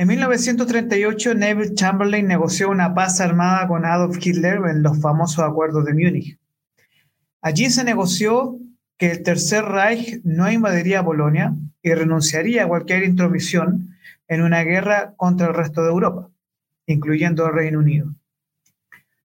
En 1938, Neville Chamberlain negoció una paz armada con Adolf Hitler en los famosos acuerdos de Múnich. Allí se negoció que el Tercer Reich no invadiría Polonia y renunciaría a cualquier intromisión en una guerra contra el resto de Europa, incluyendo el Reino Unido.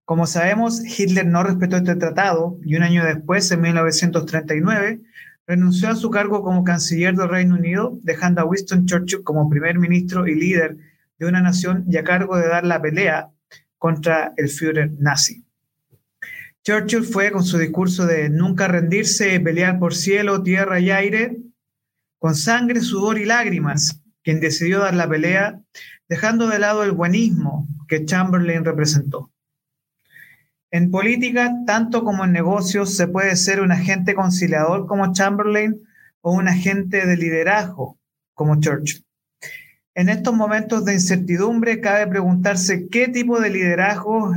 Como sabemos, Hitler no respetó este tratado y un año después, en 1939, renunció a su cargo como canciller del Reino Unido, dejando a Winston Churchill como primer ministro y líder de una nación y a cargo de dar la pelea contra el Führer nazi. Churchill fue con su discurso de nunca rendirse, pelear por cielo, tierra y aire, con sangre, sudor y lágrimas, quien decidió dar la pelea, dejando de lado el buenismo que Chamberlain representó. En política, tanto como en negocios, se puede ser un agente conciliador como Chamberlain o un agente de liderazgo como Churchill. En estos momentos de incertidumbre, cabe preguntarse qué tipo de liderazgo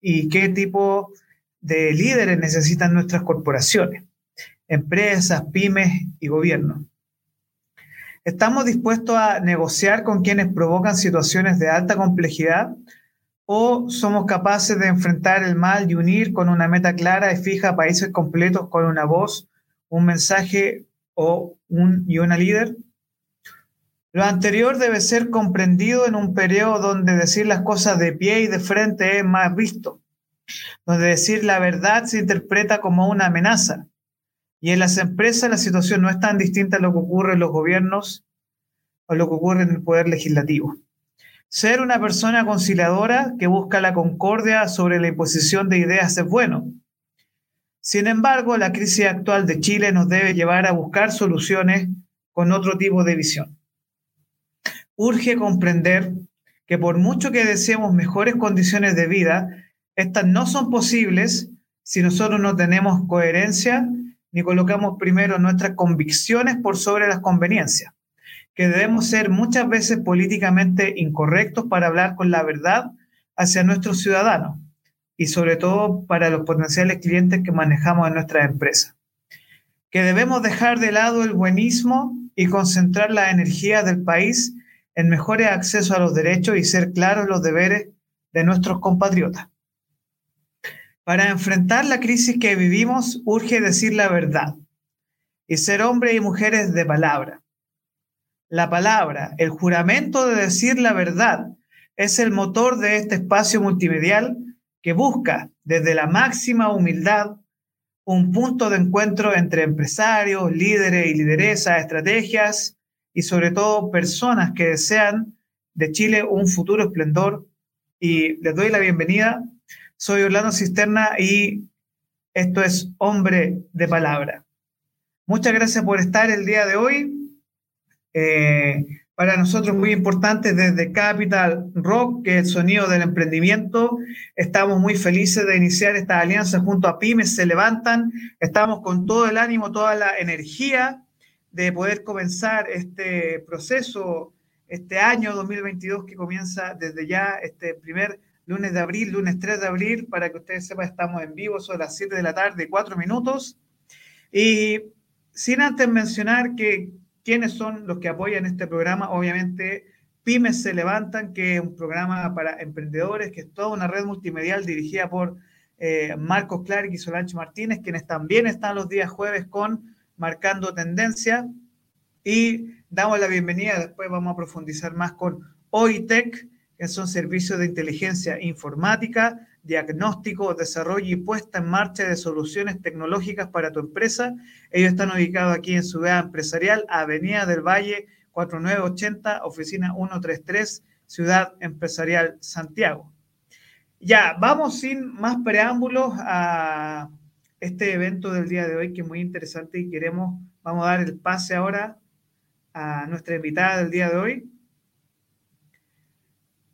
y qué tipo de líderes necesitan nuestras corporaciones, empresas, pymes y gobiernos. ¿Estamos dispuestos a negociar con quienes provocan situaciones de alta complejidad o somos capaces de enfrentar el mal y unir con una meta clara y fija a países completos con una voz, un mensaje o un, y una líder? Lo anterior debe ser comprendido en un periodo donde decir las cosas de pie y de frente es más visto, donde decir la verdad se interpreta como una amenaza. Y en las empresas la situación no es tan distinta a lo que ocurre en los gobiernos o lo que ocurre en el poder legislativo. Ser una persona conciliadora que busca la concordia sobre la imposición de ideas es bueno. Sin embargo, la crisis actual de Chile nos debe llevar a buscar soluciones con otro tipo de visión. Urge comprender que por mucho que deseemos mejores condiciones de vida, estas no son posibles si nosotros no tenemos coherencia ni colocamos primero nuestras convicciones por sobre las conveniencias que debemos ser muchas veces políticamente incorrectos para hablar con la verdad hacia nuestros ciudadanos y sobre todo para los potenciales clientes que manejamos en nuestras empresas. Que debemos dejar de lado el buenismo y concentrar la energía del país en mejores accesos a los derechos y ser claros los deberes de nuestros compatriotas. Para enfrentar la crisis que vivimos, urge decir la verdad y ser hombres y mujeres de palabra la palabra, el juramento de decir la verdad, es el motor de este espacio multimedial que busca desde la máxima humildad un punto de encuentro entre empresarios, líderes y lideresas, estrategias y sobre todo personas que desean de Chile un futuro esplendor. Y les doy la bienvenida. Soy Orlando Cisterna y esto es Hombre de Palabra. Muchas gracias por estar el día de hoy. Eh, para nosotros muy importante desde Capital Rock, que es el sonido del emprendimiento. Estamos muy felices de iniciar esta alianza junto a Pymes Se Levantan. Estamos con todo el ánimo, toda la energía de poder comenzar este proceso, este año 2022 que comienza desde ya, este primer lunes de abril, lunes 3 de abril, para que ustedes sepan, estamos en vivo, son las 7 de la tarde, 4 minutos. Y sin antes mencionar que ¿Quiénes son los que apoyan este programa? Obviamente, Pymes se levantan, que es un programa para emprendedores, que es toda una red multimedial dirigida por eh, Marcos Clark y Solange Martínez, quienes también están los días jueves con Marcando Tendencia. Y damos la bienvenida, después vamos a profundizar más con OITEC, que son servicios de inteligencia informática, diagnóstico, desarrollo y puesta en marcha de soluciones tecnológicas para tu empresa. Ellos están ubicados aquí en Ciudad Empresarial, Avenida del Valle 4980, oficina 133, Ciudad Empresarial Santiago. Ya, vamos sin más preámbulos a este evento del día de hoy que es muy interesante y queremos, vamos a dar el pase ahora a nuestra invitada del día de hoy.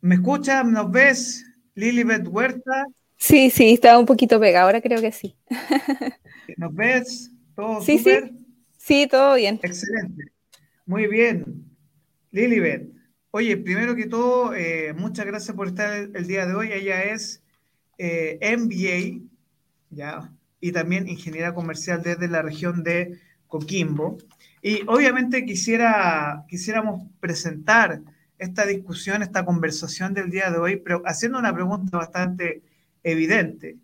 ¿Me escuchas? ¿Nos ves? Lilibet Huerta. Sí, sí, estaba un poquito pegada, ahora creo que sí. ¿Nos ves? ¿Todo sí? Sí. sí, todo bien. Excelente. Muy bien. Lilibet, oye, primero que todo, eh, muchas gracias por estar el, día de hoy. Ella es eh, MBA, ya, y también ingeniera comercial desde la región de Coquimbo. Y obviamente quisiera, quisiéramos presentar esta discusión, esta conversación del día de hoy, pero haciendo una pregunta bastante evidente.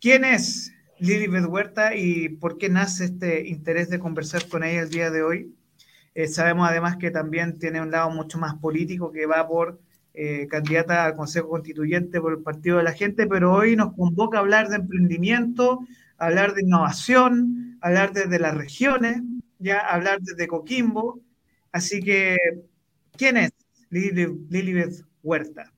¿Quién es Lilibet Huerta y por qué nace este interés de conversar con ella el día de hoy? Eh, sabemos además que también tiene un lado mucho más político que va por eh, candidata al Consejo Constituyente por el Partido de la Gente, pero hoy nos convoca a hablar de emprendimiento, hablar de innovación, hablar desde las regiones, ya hablar desde Coquimbo. Así que, ¿quién es Lilibet Huerta?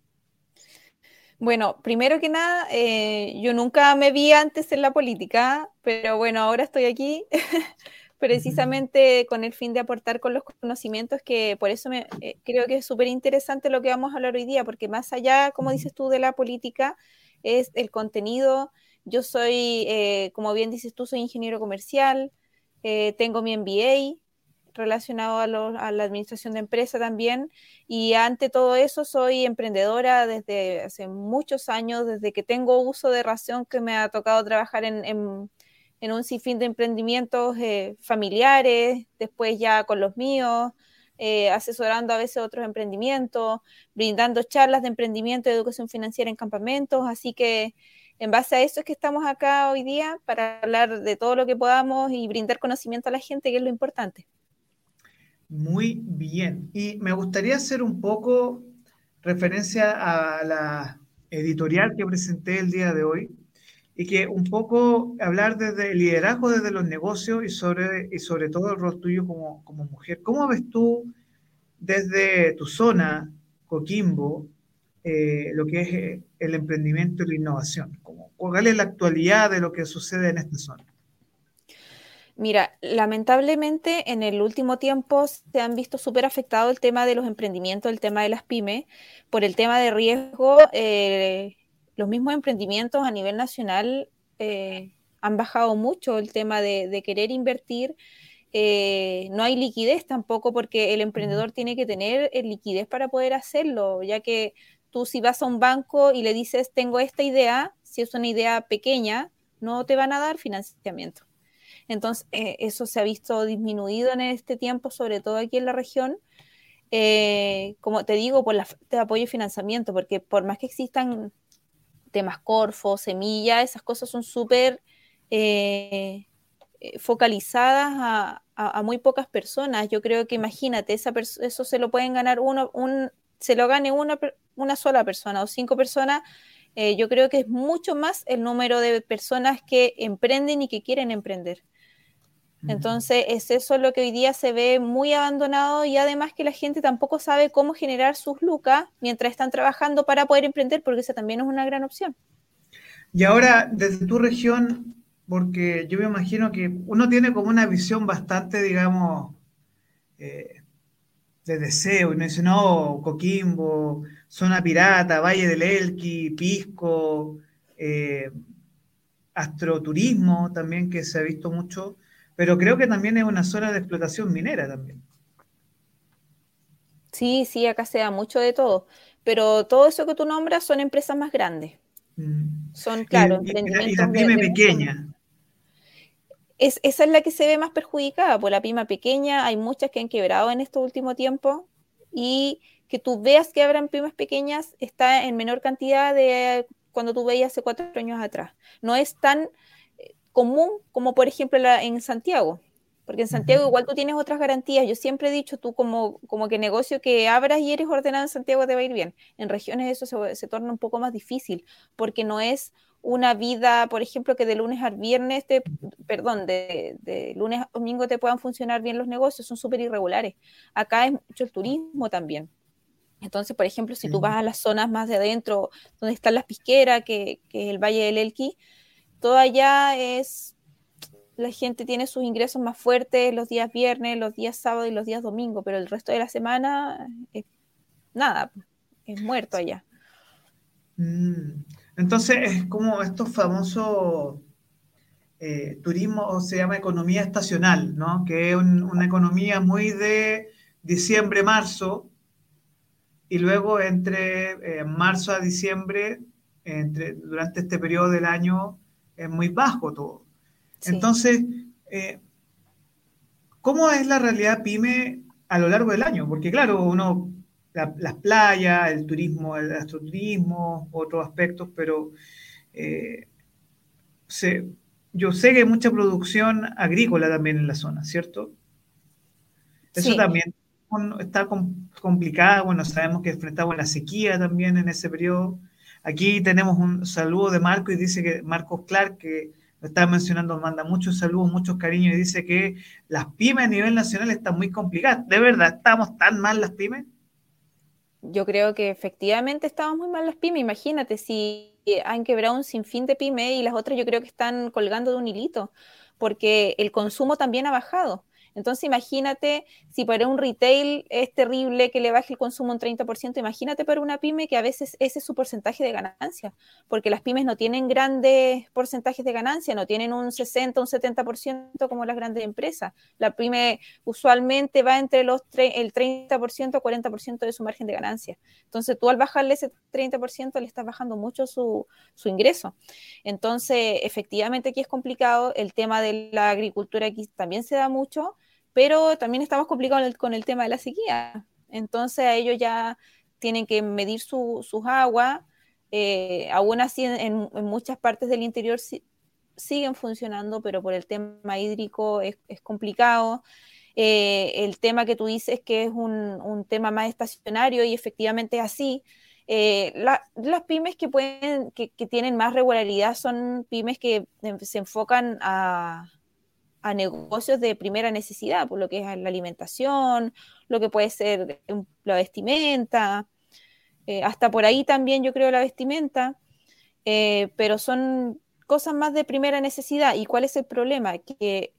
Bueno, primero que nada, eh, yo nunca me vi antes en la política, pero bueno, ahora estoy aquí precisamente con el fin de aportar con los conocimientos que por eso me, eh, creo que es súper interesante lo que vamos a hablar hoy día, porque más allá, como dices tú, de la política, es el contenido. Yo soy, eh, como bien dices tú, soy ingeniero comercial, tengo mi MBA relacionado a, a, la administración de empresa también, y ante todo eso soy emprendedora desde hace muchos años, desde que tengo uso de razón que me ha tocado trabajar en, en en un sinfín de emprendimientos eh, familiares, después ya con los míos, eh, asesorando a veces otros emprendimientos, brindando charlas de emprendimiento y educación financiera en campamentos. Así que en base a eso es que estamos acá hoy día para hablar de todo lo que podamos y brindar conocimiento a la gente, que es lo importante. Muy bien. Y me gustaría hacer un poco referencia a la editorial que presenté el día de hoy, y que un poco hablar desde el liderazgo desde los negocios y sobre, y sobre todo el rol tuyo como, como mujer. ¿Cómo ves tú desde tu zona, Coquimbo, eh, lo que es eh, el emprendimiento y la innovación? ¿Cuál es la actualidad de lo que sucede en esta zona? Mira, lamentablemente en el último tiempo se han visto súper afectado el tema de los emprendimientos, el tema de las pymes, por el tema de riesgo. Eh, los mismos emprendimientos a nivel nacional eh, han bajado mucho el tema de, querer invertir. Eh, no hay liquidez tampoco porque el emprendedor tiene que tener eh, liquidez para poder hacerlo, ya que tú si vas a un banco y le dices, tengo esta idea, si es una idea pequeña, no te van a dar financiamiento. Entonces, eso se ha visto disminuido en este tiempo, sobre todo aquí en la región. como te digo, por la de apoyo y financiamiento, porque por más que existan temas Corfo, Semilla, esas cosas son súper eh, eh, focalizadas a, muy pocas personas. Yo creo que imagínate, esa eso se lo pueden ganar uno, un, se lo gane una, sola persona o cinco personas. Eh, yo creo que es mucho más el número de personas que emprenden y que quieren emprender. Entonces, es eso lo que hoy día se ve muy abandonado y además que la gente tampoco sabe cómo generar sus lucas mientras están trabajando para poder emprender, porque esa también es una gran opción. Y ahora, desde tu región, porque yo me imagino que uno tiene como una visión bastante, digamos, eh, de deseo, y no dice, no, Coquimbo, Zona Pirata, Valle del Elqui, Pisco, eh, astroturismo también, que se ha visto mucho pero creo que también es una zona de explotación minera también. Sí, sí, acá se da mucho de todo, pero todo eso que tú nombras son empresas más grandes. Mm. Son, claro, y, y, la pyme pequeña. Es, esa es la que se ve más perjudicada, por la pyme pequeña, hay muchas que han quebrado en este último tiempo y que tú veas que habrán pymes pequeñas está en menor cantidad de cuando tú veías hace cuatro años atrás. No es tan común como por ejemplo en Santiago. Porque en Santiago igual tú tienes otras garantías. Yo siempre he dicho, tú como, como que negocio que abras y eres ordenado en Santiago te va a ir bien. En regiones eso se, se torna un poco más difícil, porque no es una vida, por ejemplo, que de lunes al viernes, te, perdón, de, de, lunes a domingo te puedan funcionar bien los negocios, son súper irregulares. Acá es mucho el turismo también. Entonces, por ejemplo, si tú vas a las zonas más de adentro, donde están las pisqueras, que, que es el Valle del Elqui, todo allá es, la gente tiene sus ingresos más fuertes los días viernes, los días sábado y los días domingo, pero el resto de la semana es nada, es muerto allá. Mm. Entonces es como estos famosos eh, turismo, o se llama economía estacional, ¿no? Que es una economía muy de diciembre, marzo, y luego entre eh, marzo a diciembre, entre, durante este periodo del año, es muy bajo todo. Entonces, eh, ¿cómo es la realidad pyme a lo largo del año? Porque claro, uno las playas, el turismo, el astroturismo, otros aspectos, pero eh, yo sé que hay mucha producción agrícola también en la zona, ¿cierto? Eso también está complicado, bueno, sabemos que enfrentamos la sequía también en ese periodo. Aquí tenemos un saludo de Marco y dice que Marcos Clark, que lo estaba mencionando, manda muchos saludos, muchos cariños y dice que las pymes a nivel nacional están muy complicadas. ¿De verdad estamos tan mal las pymes? Yo creo que efectivamente estamos muy mal las pymes. Imagínate si han quebrado un sinfín de pymes y las otras yo creo que están colgando de un hilito, porque el consumo también ha bajado. Entonces imagínate si para un retail es terrible que le baje el consumo un 30%, imagínate para una pyme que a veces ese es su porcentaje de ganancia, porque las pymes no tienen grandes porcentajes de ganancia, no tienen un 60, un 70% como las grandes empresas. La pyme usualmente va entre los el 30% o 40% de su margen de ganancia. Entonces tú al bajarle ese 30% le estás bajando mucho su, su ingreso. Entonces efectivamente aquí es complicado, el tema de la agricultura aquí también se da mucho pero también estamos complicados con el tema de la sequía. Entonces a ellos ya tienen que medir sus aguas. Eh, aún así, en, muchas partes del interior siguen funcionando, pero por el tema hídrico es, complicado. Eh, el tema que tú dices que es un, tema más estacionario y efectivamente es así. Eh, las pymes que, pueden, que tienen más regularidad son pymes que se enfocan a, a negocios de primera necesidad, por lo que es la alimentación, lo que puede ser la vestimenta, eh, hasta por ahí también yo creo la vestimenta, eh, pero son cosas más de primera necesidad. ¿Y cuál es el problema? Que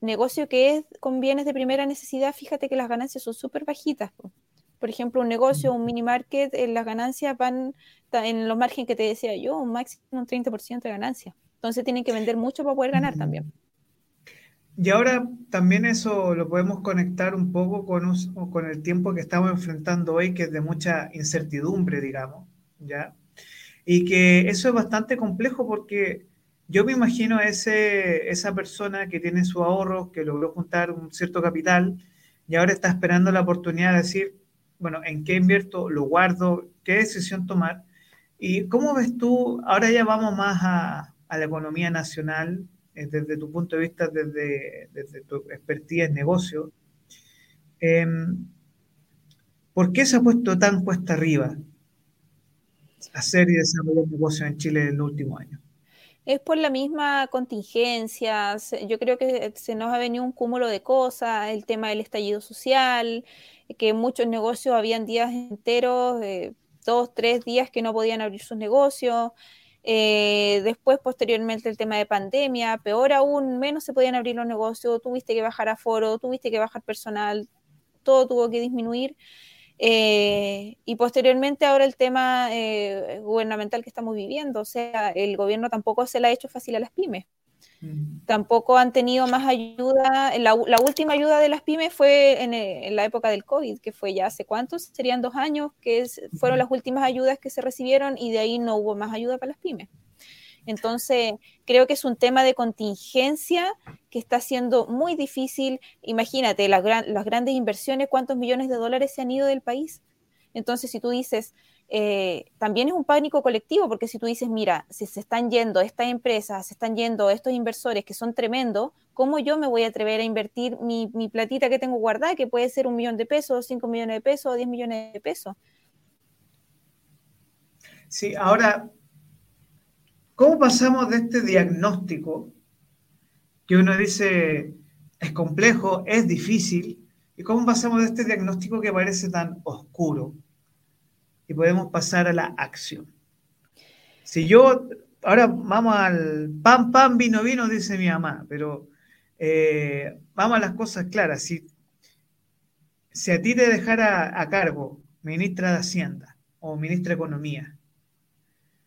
negocio que es con bienes de primera necesidad, fíjate que las ganancias son súper bajitas. Por ejemplo, un negocio, un mini market, eh, las ganancias van en los márgenes que te decía yo, un máximo un 30% de ganancia. Entonces tienen que vender mucho para poder ganar también. Y ahora también eso lo podemos conectar un poco con, con el tiempo que estamos enfrentando hoy, que es de mucha incertidumbre, digamos, ¿ya? Y que eso es bastante complejo porque yo me imagino a ese, esa persona que tiene su ahorro, que logró juntar un cierto capital y ahora está esperando la oportunidad de decir, bueno, ¿en qué invierto? ¿Lo guardo? ¿Qué decisión tomar? ¿Y cómo ves tú? Ahora ya vamos más a, a la economía nacional, eh, desde tu punto de vista, desde, tu expertise en negocio, em, ¿por qué se ha puesto tan cuesta arriba hacer y desarrollar negocios en Chile en el último año? Es por la misma contingencia, yo creo que se nos ha venido un cúmulo de cosas, el tema del estallido social, que muchos negocios habían días enteros, eh, dos, tres días que no podían abrir sus negocios, eh, después, posteriormente, el tema de pandemia, peor aún, menos se podían abrir los negocios, tuviste que bajar aforo, tuviste que bajar personal, todo tuvo que disminuir. Eh, y posteriormente ahora el tema eh, gubernamental que estamos viviendo, o sea, el gobierno tampoco se le ha hecho fácil a las pymes. Tampoco han tenido más ayuda. La, última ayuda de las pymes fue en, la época del COVID, que fue ya hace cuántos, serían dos años, que fueron las últimas ayudas que se recibieron y de ahí no hubo más ayuda para las pymes. Entonces, creo que es un tema de contingencia que está siendo muy difícil. Imagínate, las grandes inversiones, cuántos millones de dólares se han ido del país. Entonces, si tú dices, eh, también es un pánico colectivo, porque si tú dices, mira, si se están yendo estas empresas, se están yendo estos inversores que son tremendos, ¿cómo yo me voy a atrever a invertir mi, platita que tengo guardada, que puede ser un millón de pesos, cinco millones de pesos, diez millones de pesos? Sí, ahora, ¿cómo pasamos de este diagnóstico que uno dice es complejo, es difícil, y cómo pasamos de este diagnóstico que parece tan oscuro? Y podemos pasar a la acción. Si yo, ahora vamos al pan, pan, vino, vino, dice mi mamá, pero eh, vamos a las cosas claras. Si, si a ti te dejara a cargo ministra de Hacienda o ministra de Economía,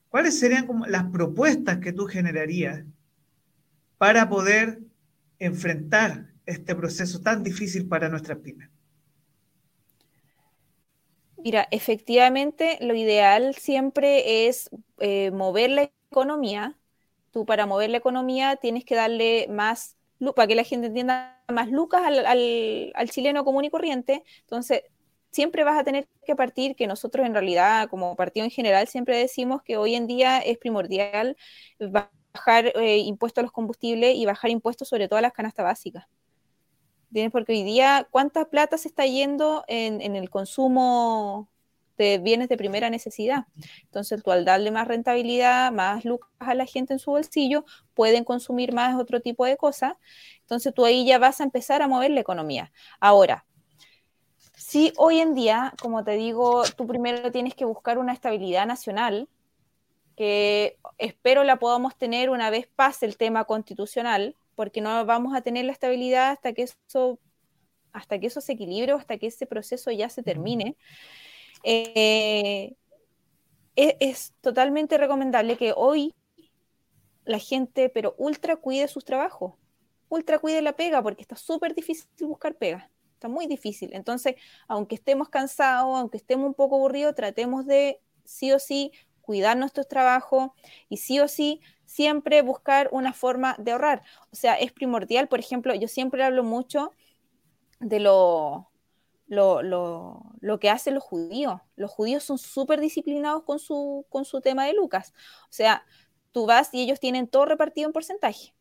¿cuáles serían como las propuestas que tú generarías para poder enfrentar este proceso tan difícil para nuestras pymes? Mira, efectivamente, lo ideal siempre es eh, mover la economía. Tú para mover la economía tienes que darle más, para que la gente entienda más lucas al, chileno común y corriente. Entonces, siempre vas a tener que partir, que nosotros en realidad como partido en general siempre decimos que hoy en día es primordial bajar eh, impuestos a los combustibles y bajar impuestos sobre todo a las canastas básicas. Porque hoy día, ¿cuánta plata se está yendo en, el consumo de bienes de primera necesidad? Entonces, tú al darle más rentabilidad, más lucas a la gente en su bolsillo, pueden consumir más otro tipo de cosas. Entonces, tú ahí ya vas a empezar a mover la economía. Ahora, si hoy en día, como te digo, tú primero tienes que buscar una estabilidad nacional, que espero la podamos tener una vez pase el tema constitucional, porque no vamos a tener la estabilidad hasta que eso, hasta que eso se equilibre, hasta que ese proceso ya se termine. Eh, es, es, totalmente recomendable que hoy la gente, pero ultra cuide sus trabajos, ultra cuide la pega, porque está súper difícil buscar pega, está muy difícil. Entonces, aunque estemos cansados, aunque estemos un poco aburridos, tratemos de sí o sí cuidar nuestros trabajos y sí o sí siempre buscar una forma de ahorrar. O sea, es primordial, por ejemplo, yo siempre hablo mucho de lo, lo, que hacen los judíos. Los judíos son súper disciplinados con su, con su tema de Lucas. O sea, tú vas y ellos tienen todo repartido en porcentaje.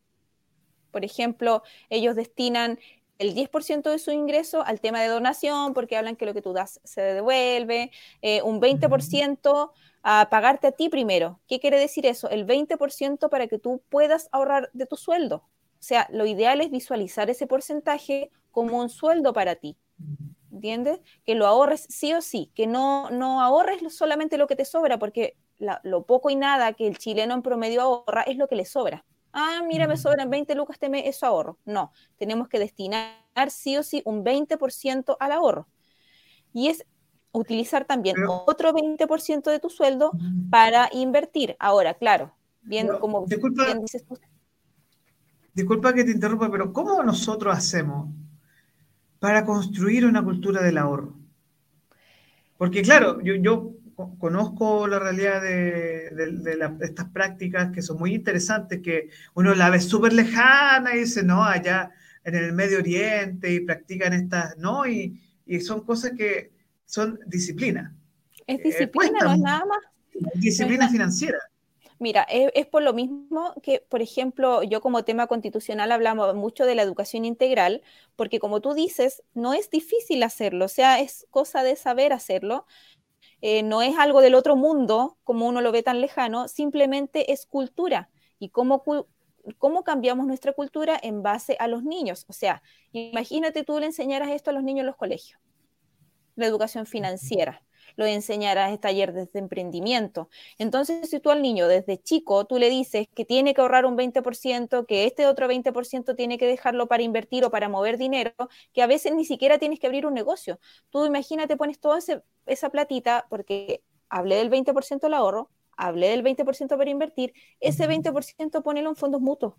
Por ejemplo, ellos destinan el 10% de su ingreso al tema de donación, porque hablan que lo que tú das se devuelve, eh, un 20% a pagarte a ti primero. ¿Qué quiere decir eso? El 20% para que tú puedas ahorrar de tu sueldo. O sea, lo ideal es visualizar ese porcentaje como un sueldo para ti. ¿Entiendes? Que lo ahorres sí o sí, que no, no ahorres solamente lo que te sobra, porque lo poco y nada que el chileno en promedio ahorra es lo que le sobra. Ah, mira, me sobran 20 lucas, este eso ahorro. No, tenemos que destinar sí o sí un 20% al ahorro. Y es utilizar también otro 20% de tu sueldo para invertir. Ahora, claro, bien como disculpa, bien dices tú. Disculpa que te interrumpa, pero ¿cómo nosotros hacemos para construir una cultura del ahorro? Porque claro, yo, yo conozco la realidad de, estas prácticas que son muy interesantes, que uno la ve súper lejana y dice, no, allá en el Medio Oriente y practican estas, ¿no? Y, y son cosas que son disciplina. Es eh, disciplina, no es nada más. Disciplina financiera. Mira, es, por lo mismo que, por ejemplo, yo como tema constitucional hablamos mucho de la educación integral, porque como tú dices, no es difícil hacerlo, o sea, es cosa de saber hacerlo, eh, no es algo del otro mundo, como uno lo ve tan lejano, simplemente es cultura. Y cómo, cómo cambiamos nuestra cultura en base a los niños. O sea, imagínate tú le enseñaras esto a los niños en los colegios la educación financiera, lo enseñarás en talleres de emprendimiento. Entonces, si tú al niño desde chico tú le dices que tiene que ahorrar un 20%, que este otro 20% tiene que dejarlo para invertir o para mover dinero, que a veces ni siquiera tienes que abrir un negocio. Tú imagínate, pones toda esa platita, porque hablé del 20% del ahorro, hablé del 20% para invertir, ese 20% ponelo en fondos mutuos.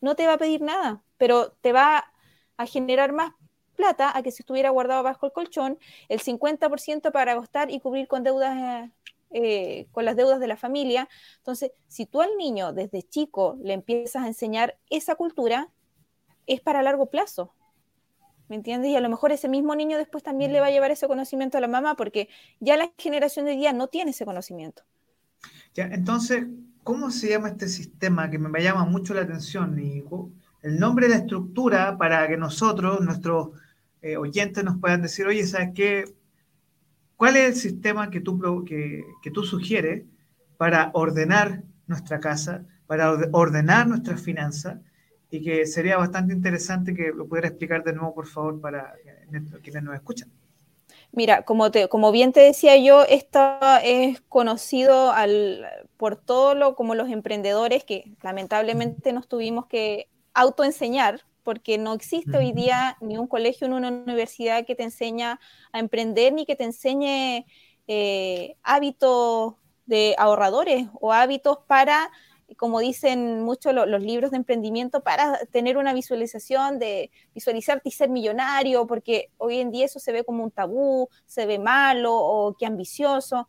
No te va a pedir nada, pero te va a generar más plata a que si estuviera guardado bajo el colchón, el 50% para gastar y cubrir con deudas, eh, con las deudas de la familia. Entonces, si tú al niño desde chico le empiezas a enseñar esa cultura, es para largo plazo. ¿Me entiendes? Y a lo mejor ese mismo niño después también le va a llevar ese conocimiento a la mamá porque ya la generación de día no tiene ese conocimiento. Ya, entonces, ¿cómo se llama este sistema que me llama mucho la atención? El nombre de la estructura para que nosotros, nuestros eh, oyentes nos puedan decir, oye, ¿sabes qué? ¿Cuál es el sistema que tú, que, que tú sugieres para ordenar nuestra casa, para ordenar nuestras finanzas? Y que sería bastante interesante que lo pudiera explicar de nuevo, por favor, para quienes nos escuchan. Mira, como, te, como bien te decía yo, esto es conocido por todo lo como los emprendedores que lamentablemente nos tuvimos que autoenseñar porque no existe hoy día ni un colegio ni una universidad que te enseña a emprender ni que te enseñe eh, hábitos de ahorradores o hábitos para, como dicen muchos los libros de emprendimiento, para tener una visualización de visualizarte y ser millonario, porque hoy en día eso se ve como un tabú, se ve malo o que ambicioso.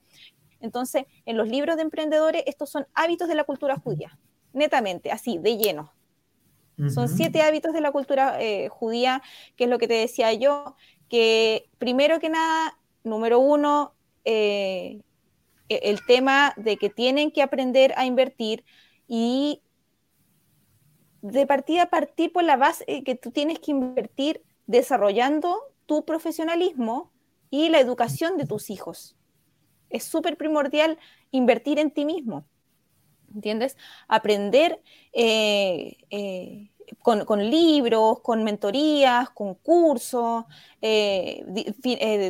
Entonces, en los libros de emprendedores, estos son hábitos de la cultura judía, netamente, así, de lleno. Son siete hábitos de la cultura eh, judía, que es lo que te decía yo, que primero que nada número uno, eh, e, el tema de que tienen que aprender a invertir y de partida partir por la base que tú tienes que invertir desarrollando tu profesionalismo y la educación de tus hijos. Es súper primordial invertir en ti mismo. ¿Entiendes? Aprender eh, eh, con, libros, con mentorías, con cursos, eh,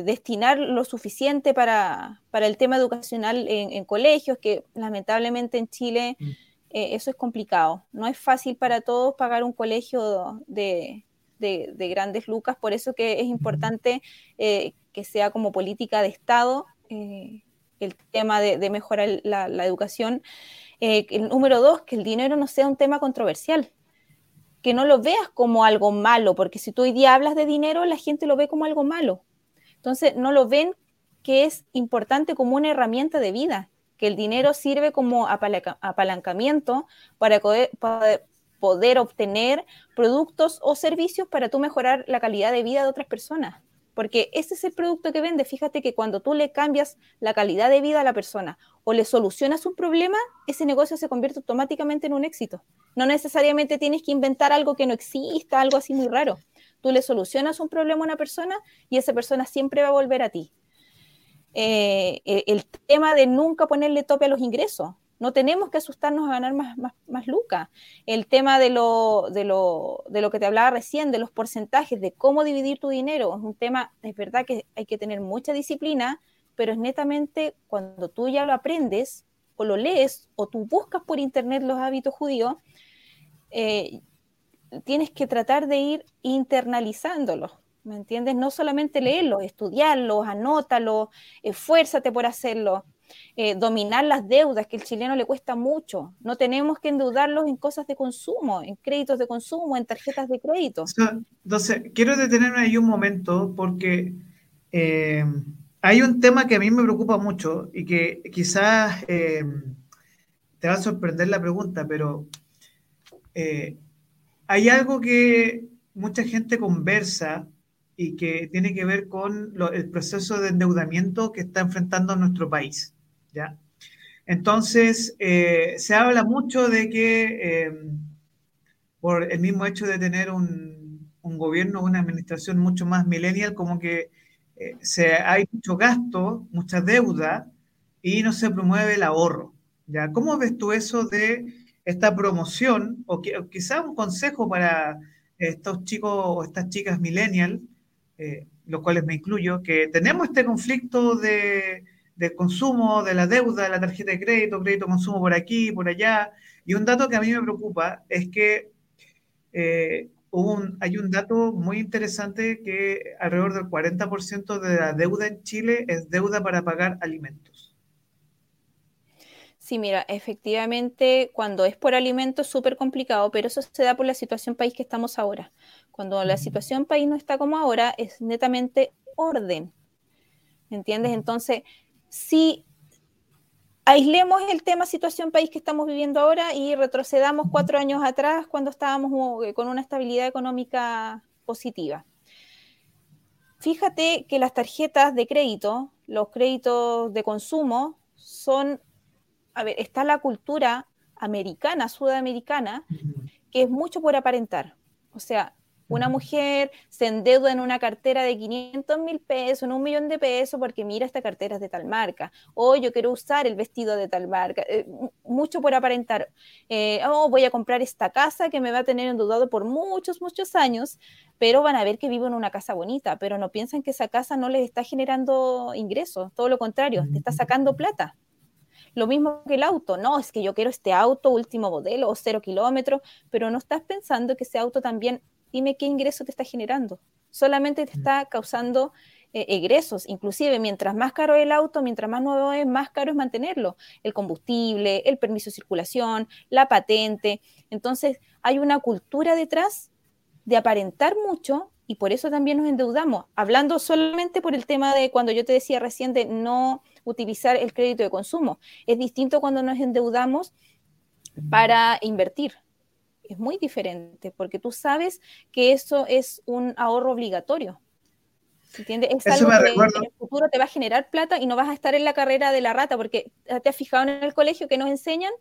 destinar lo suficiente para, el tema educacional en, colegios, que lamentablemente en Chile mm. eso es complicado. No es fácil para todos pagar un colegio de, grandes lucas, por eso que es importante que sea como política de Estado el tema de, mejorar la, educación. Eh, el número dos, que el dinero no sea un tema controversial, que no lo veas como algo malo, porque si tú hoy día hablas de dinero, la gente lo ve como algo malo. Entonces, no lo ven que es importante como una herramienta de vida, que el dinero sirve como apalancamiento para poder, obtener productos o servicios para tú mejorar la calidad de vida de otras personas porque ese es el producto que vende. Fíjate que cuando tú le cambias la calidad de vida a la persona o le solucionas un problema, ese negocio se convierte automáticamente en un éxito. No necesariamente tienes que inventar algo que no exista, algo así muy raro. Tú le solucionas un problema a una persona y esa persona siempre va a volver a ti. Eh, el tema de nunca ponerle tope a los ingresos. No tenemos que asustarnos a ganar más, más, lucas. El tema de lo, de, lo, de lo que te hablaba recién, de los porcentajes, de cómo dividir tu dinero, es un tema, es verdad que hay que tener mucha disciplina, pero es netamente cuando tú ya lo aprendes o lo lees o tú buscas por internet los hábitos judíos, eh, tienes que tratar de ir internalizándolos. ¿Me entiendes? No solamente leerlos, estudiarlos, anótalos, esfuérzate por hacerlo. Eh, dominar las deudas, que el chileno le cuesta mucho. No tenemos que endeudarlos en cosas de consumo, en créditos de consumo, en tarjetas de crédito. Entonces, quiero detenerme ahí un momento porque eh, hay un tema que a mí me preocupa mucho y que quizás eh, te va a sorprender la pregunta, pero hay algo que mucha gente conversa y que tiene que ver con el proceso de endeudamiento que está enfrentando nuestro país. ¿ya? Entonces, eh, se habla mucho de que eh, por el mismo hecho de tener un, un, gobierno, una administración mucho más millennial, como que eh, se, hay mucho gasto, mucha deuda y no se promueve el ahorro. ¿ya? ¿Cómo ves tú eso de esta promoción o, quizás quizá un consejo para estos chicos o estas chicas millennial, los cuales me incluyo, que tenemos este conflicto de del consumo, de la deuda, de la tarjeta de crédito, crédito consumo por aquí, por allá. Y un dato que a mí me preocupa es que eh, hay un dato muy interesante que alrededor del 40% de la deuda en Chile es deuda para pagar alimentos. Sí, mira, efectivamente, cuando es por alimentos súper complicado, pero eso se da por la situación país que estamos ahora. Cuando la situación país no está como ahora, es netamente orden. ¿Entiendes? Entonces, si aislemos el tema situación país que estamos viviendo ahora y retrocedamos cuatro años atrás cuando estábamos eh, con una estabilidad económica positiva. Fíjate que las tarjetas de crédito, los créditos de consumo, son, a ver, está la cultura americana, sudamericana, que es mucho por aparentar. O sea, una mujer se endeuda en una cartera de 500 mil pesos, en un millón de pesos, porque mira, esta cartera es de tal marca. O yo quiero usar el vestido de tal marca. Eh, mucho por aparentar. Eh, oh, voy a comprar esta casa que me va a tener endeudado por muchos, muchos años, pero van a ver que vivo en una casa bonita, pero no piensan que esa casa no les está generando ingresos. Todo lo contrario, te está sacando plata. Lo mismo que el auto, no, es que yo quiero este auto último modelo o cero kilómetros, pero no estás pensando que ese auto también dime qué ingreso te está generando. Solamente te mm. está causando eh, egresos. Inclusive, mientras más caro el auto, mientras más nuevo es, más caro es mantenerlo. El combustible, el permiso de circulación, la patente. Entonces, hay una cultura detrás de aparentar mucho y por eso también nos endeudamos. Hablando solamente por el tema de cuando yo te decía recién de no utilizar el crédito de consumo. Es distinto cuando nos endeudamos para invertir es muy diferente, porque tú sabes que eso es un ahorro obligatorio. ¿Entiendes? Es algo que en el futuro te va a generar plata y no vas a estar en la carrera de la rata, porque te has fijado en el colegio que nos enseñan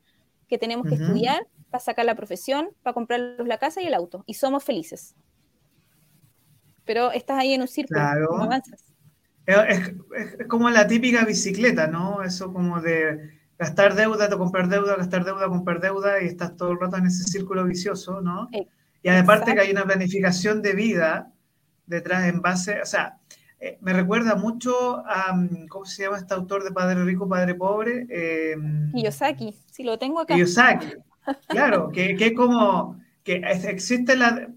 que tenemos que estudiar para sacar la profesión, para comprarnos la casa y el auto, y somos felices. Pero estás ahí en un círculo, no avanzas. Es, como la típica bicicleta, ¿no? Eso como de gastar deuda, de comprar deuda, gastar deuda, comprar deuda, y estás todo el rato en ese círculo vicioso, ¿no? Y aparte que hay una planificación de vida detrás en base, o sea, eh, me recuerda mucho a, mm, ¿cómo se llama este autor de Padre Rico, Padre Pobre? Eh, Kiyosaki, si lo tengo acá. Kiyosaki, claro, que, que, es como que existe la,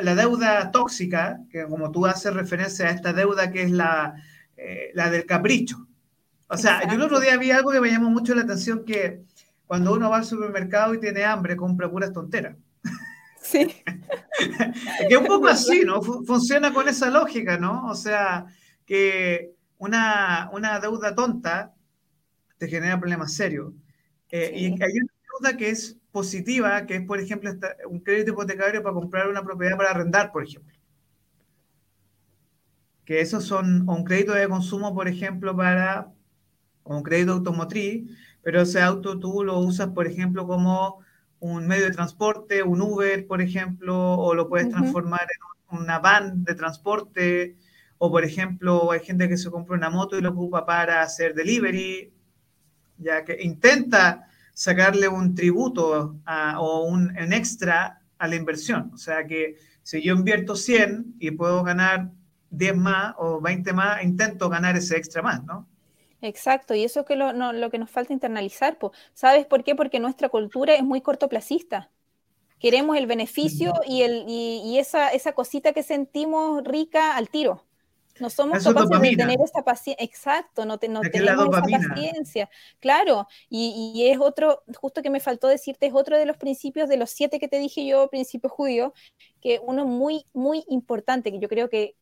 la, deuda tóxica, que como tú haces referencia a esta deuda que es la, eh, la del capricho. O sea, yo el otro día vi algo que me llamó mucho la atención, que cuando uno va al supermercado y tiene hambre, compra puras tonteras. Sí. que un poco así, ¿no? Funciona con esa lógica, ¿no? O sea, que una, una deuda tonta te genera problemas serios. Eh, y hay una deuda que es positiva, que es, por ejemplo, un crédito hipotecario para comprar una propiedad para arrendar, por ejemplo. Que esos son un crédito de consumo, por ejemplo, para un crédito automotriz, pero ese auto tú lo usas, por ejemplo, como un medio de transporte, un Uber, por ejemplo, o lo puedes transformar en una van de transporte, o por ejemplo, hay gente que se compra una moto y lo ocupa para hacer delivery, ya que intenta sacarle un tributo o un, extra a la inversión. O sea que si yo invierto 100 y puedo ganar 10 más o 20 más, intento ganar ese extra más, ¿no? Exacto, y eso es que lo, lo que nos falta internalizar. ¿Sabes por qué? Porque nuestra cultura es muy cortoplacista. Queremos el beneficio y, el, y, esa, esa cosita que sentimos rica al tiro. No somos capaces de tener esa paciencia. Exacto, no, tenemos esa paciencia. Claro, y, y, es otro, justo que me faltó decirte, es otro de los principios de los siete que te dije yo, principios judíos, que uno muy, muy importante, que yo creo que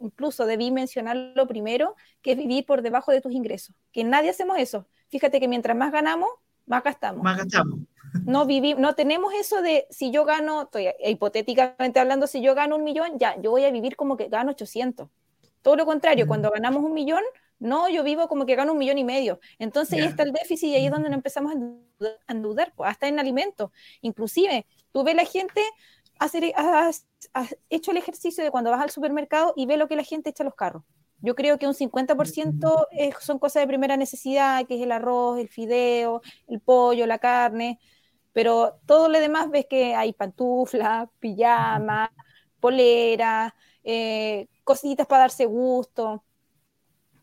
incluso debí mencionarlo primero, que es vivir por debajo de tus ingresos. Que nadie hacemos eso. Fíjate que mientras más ganamos, más gastamos. Más gastamos. No, no tenemos eso de si yo gano, estoy hipotéticamente hablando, si yo gano un millón, ya, yo voy a vivir como que gano 800. Todo lo contrario, mm. cuando ganamos un millón, no, yo vivo como que gano un millón y medio. Entonces ahí está el déficit y ahí es donde nos empezamos a dudar, pues, hasta en alimentos. Inclusive, tú ves la gente hacer, has, hecho el ejercicio de cuando vas al supermercado y ve lo que la gente echa a los carros. Yo creo que un 50% son cosas de primera necesidad, que es el arroz, el fideo, el pollo, la carne, pero todo lo demás ves que hay pantuflas, pijama, polera, eh, cositas para darse gusto.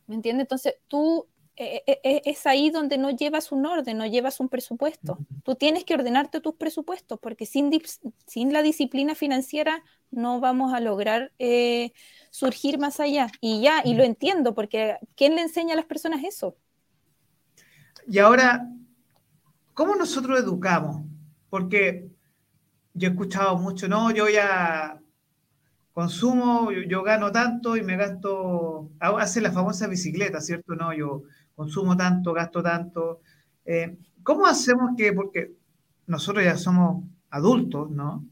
¿Me entiendes? Entonces tú eh, eh, es ahí donde no llevas un orden, no llevas un presupuesto. Tú tienes que ordenarte tus presupuestos porque sin, sin la disciplina financiera no vamos a lograr eh, surgir más allá. Y ya, y lo entiendo, porque ¿quién le enseña a las personas eso? Y ahora, ¿cómo nosotros educamos? Porque yo he escuchado mucho, no, yo ya consumo, yo, gano tanto y me gasto, hace la famosa bicicleta, ¿cierto? No, yo consumo tanto, gasto tanto. Eh, ¿Cómo hacemos que, porque nosotros ya somos adultos, ¿no?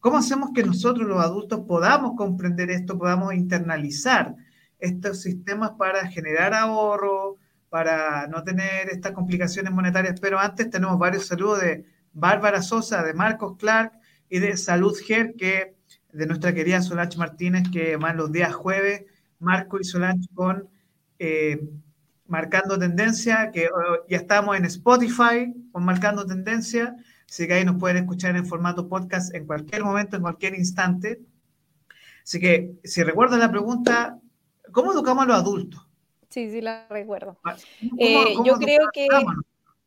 ¿Cómo hacemos que nosotros los adultos podamos comprender esto, podamos internalizar estos sistemas para generar ahorro, para no tener estas complicaciones monetarias? Pero antes tenemos varios saludos de Bárbara Sosa, de Marcos Clark y de Salud Ger, que de nuestra querida Solange Martínez, que van los días jueves, Marco y Solange con eh, Marcando Tendencia, que oh, ya estamos en Spotify con Marcando Tendencia, así que ahí nos pueden escuchar en formato podcast en cualquier momento, en cualquier instante. Así que, si recuerdan la pregunta, ¿cómo educamos a los adultos? Sí, sí, la recuerdo. Ah, eh, yo creo que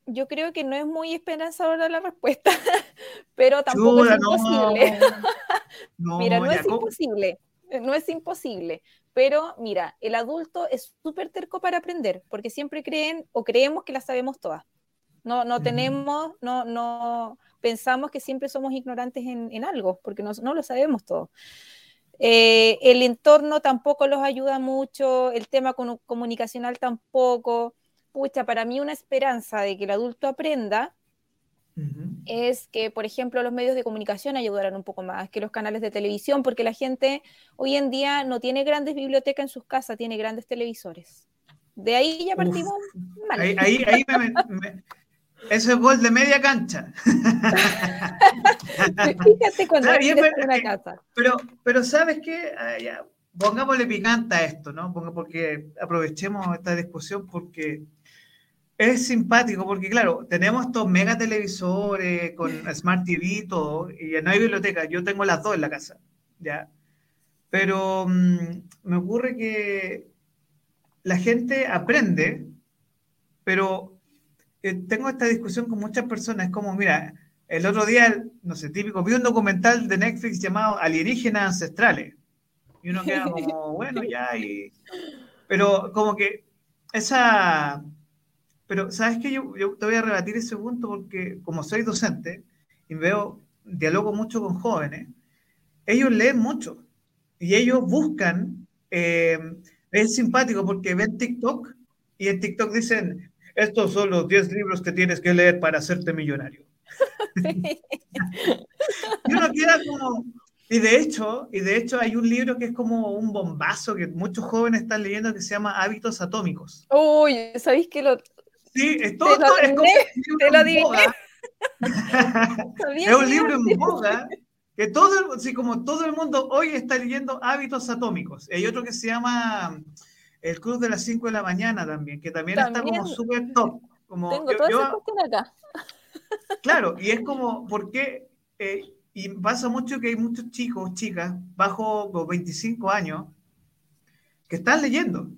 yo creo que no es muy esperanzadora la respuesta, pero tampoco es imposible. Mira, no es imposible, no es imposible. Pero mira, el adulto es súper terco para aprender, porque siempre creen o creemos que la sabemos todas. No, no tenemos, no, no pensamos que siempre somos ignorantes en, algo, porque no, no, lo sabemos todo. Eh, el entorno tampoco los ayuda mucho, el tema comunicacional tampoco. Pucha, para mí una esperanza de que el adulto aprenda es que, por ejemplo, los medios de comunicación ayudaran un poco más, que los canales de televisión, porque la gente hoy en día no tiene grandes bibliotecas en sus casas, tiene grandes televisores. De ahí ya partimos mal. Ahí, ahí, me, eso es gol de media cancha. Fíjate cuando una casa. Pero, pero ¿sabes qué? Ah, pongámosle picante a esto, ¿no? Porque aprovechemos esta discusión porque es simpático, porque claro, tenemos estos mega televisores con Smart TV y todo, y no hay biblioteca. Yo tengo las dos en la casa, ¿ya? Pero mm, me ocurre que la gente aprende, pero eh, tengo esta discusión con muchas personas, es como, mira, el otro día, no sé, típico, vi un documental de Netflix llamado Alienígenas Ancestrales. Y uno queda como, bueno, ya, y... Pero como que esa... Pero, ¿sabes qué? Yo, yo te voy a rebatir ese punto porque como soy docente y veo, dialogo mucho con jóvenes, ellos leen mucho y ellos buscan, eh, es simpático porque ven TikTok y en TikTok dicen, estos son los 10 libros que tienes que leer para hacerte millonario. y uno queda como... Y de hecho, y de hecho hay un libro que es como un bombazo que muchos jóvenes están leyendo que se llama Hábitos Atómicos. Uy, ¿sabéis que lo... Sí, es todo, te lo es como te lo dije. es un libro en boga que todo, sí, como todo el mundo hoy está leyendo Hábitos Atómicos. Hay otro que se llama el club de las 5 de la mañana también, que también, está como súper top. Como, tengo toda esa cuestión acá. Claro, y es como, porque, eh, y pasa mucho que hay muchos chicos, chicas, bajo los 25 años, que están leyendo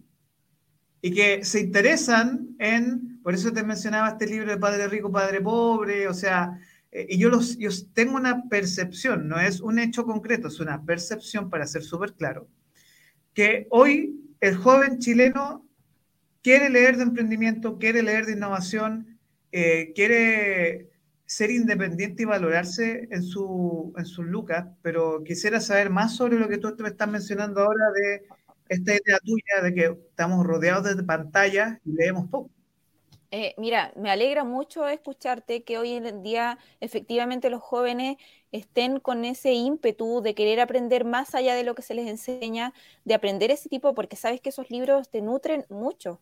y que se interesan en, por eso te mencionaba este libro de Padre Rico, Padre Pobre, o sea, eh, y yo, los, yo tengo una percepción, no es un hecho concreto, es una percepción para ser súper claro, que hoy el joven chileno quiere leer de emprendimiento, quiere leer de innovación, eh, quiere ser independiente y valorarse en su, en sus lucas, pero quisiera saber más sobre lo que tú me estás mencionando ahora de esta idea tuya de que estamos rodeados de pantallas y leemos poco. Eh, mira, me alegra mucho escucharte que hoy en día efectivamente los jóvenes estén con ese ímpetu de querer aprender más allá de lo que se les enseña, de aprender ese tipo, porque sabes que esos libros te nutren mucho,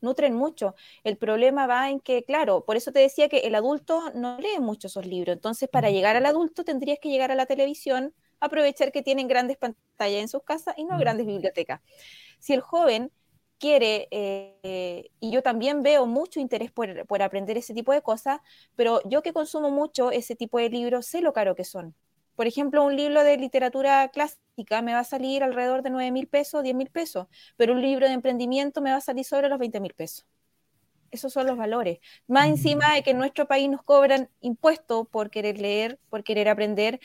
nutren mucho. El problema va en que, claro, por eso te decía que el adulto no lee mucho esos libros, entonces para llegar al adulto tendrías que llegar a la televisión, aprovechar que tienen grandes pantallas en sus casas y no grandes bibliotecas. Si el joven quiere, eh, y yo también veo mucho interés por, por, aprender ese tipo de cosas, pero yo que consumo mucho ese tipo de libros, sé lo caro que son. Por ejemplo, un libro de literatura clásica me va a salir alrededor de 9 mil pesos, 10 mil pesos, pero un libro de emprendimiento me va a salir sobre los 20 mil pesos. Esos son los valores. Más encima de que en nuestro país nos cobran impuestos por querer leer, por querer aprender.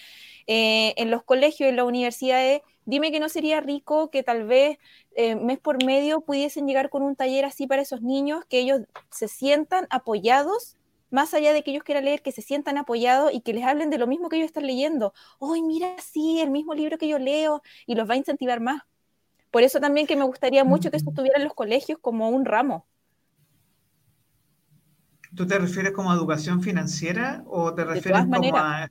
Eh, en los colegios, en las universidades, dime que no sería rico que tal vez eh, mes por medio pudiesen llegar con un taller así para esos niños, que ellos se sientan apoyados, más allá de que ellos quieran leer, que se sientan apoyados y que les hablen de lo mismo que ellos están leyendo. ¡Ay, mira, sí, el mismo libro que yo leo! Y los va a incentivar más. Por eso también que me gustaría mucho que esto estuviera en los colegios como un ramo. ¿Tú te refieres como a educación financiera o te refieres como a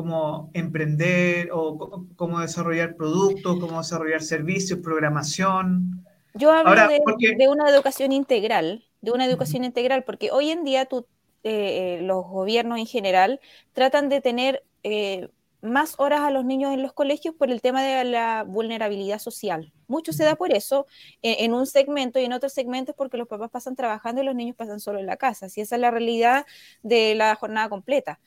cómo emprender o cómo desarrollar productos, cómo desarrollar servicios, programación. Yo hablo de, una educación integral, de una educación integral, porque hoy en día tú, eh, eh, los gobiernos en general tratan de tener eh, más horas a los niños en los colegios por el tema de la vulnerabilidad social. Mucho se da por eso en, un segmento y en otros segmentos porque los papás pasan trabajando y los niños pasan solo en la casa. Si esa es la realidad de la jornada completa.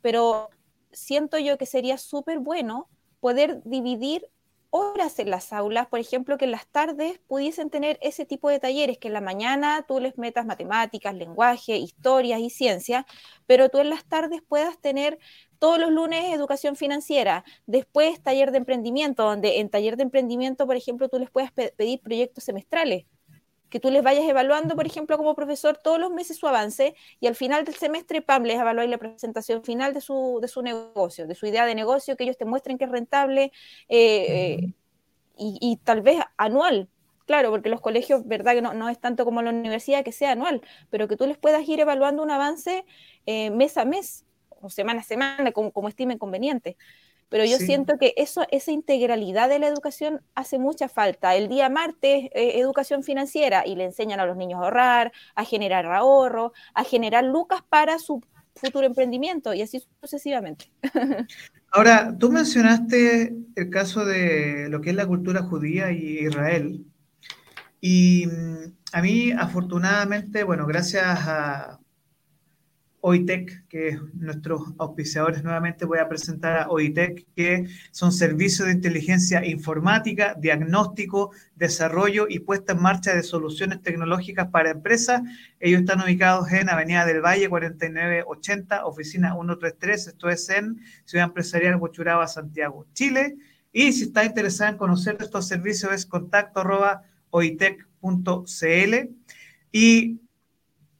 Pero siento yo que sería súper bueno poder dividir horas en las aulas, por ejemplo, que en las tardes pudiesen tener ese tipo de talleres, que en la mañana tú les metas matemáticas, lenguaje, historias y ciencia, pero tú en las tardes puedas tener todos los lunes educación financiera, después taller de emprendimiento, donde en taller de emprendimiento, por ejemplo, tú les puedas pedir proyectos semestrales que tú les vayas evaluando, por ejemplo, como profesor, todos los meses su avance y al final del semestre, PAM, les la presentación final de su, de su negocio, de su idea de negocio, que ellos te muestren que es rentable eh, eh, y, tal vez anual. Claro, porque los colegios, verdad que no, no, es tanto como la universidad que sea anual, pero que tú les puedas ir evaluando un avance eh, mes a mes o semana a semana, como, como estimen conveniente. Pero yo siento que eso, esa integralidad de la educación hace mucha falta. El día martes, eh, educación financiera, y le enseñan a los niños a ahorrar, a generar ahorro, a generar lucas para su futuro emprendimiento y así sucesivamente. Ahora, tú mencionaste el caso de lo que es la cultura judía y Israel. Y mm, a mí, afortunadamente, bueno, gracias a OITEC, que es nuestros auspiciadores, nuevamente voy a presentar a OITEC, que son servicios de inteligencia informática, diagnóstico, desarrollo y puesta en marcha de soluciones tecnológicas para empresas. Ellos están ubicados en Avenida del Valle 4980, oficina 133, esto es en Ciudad Empresarial Bochuraba, Santiago, Chile. Y si está interesado en conocer estos servicios es contacto oitec.cl. Y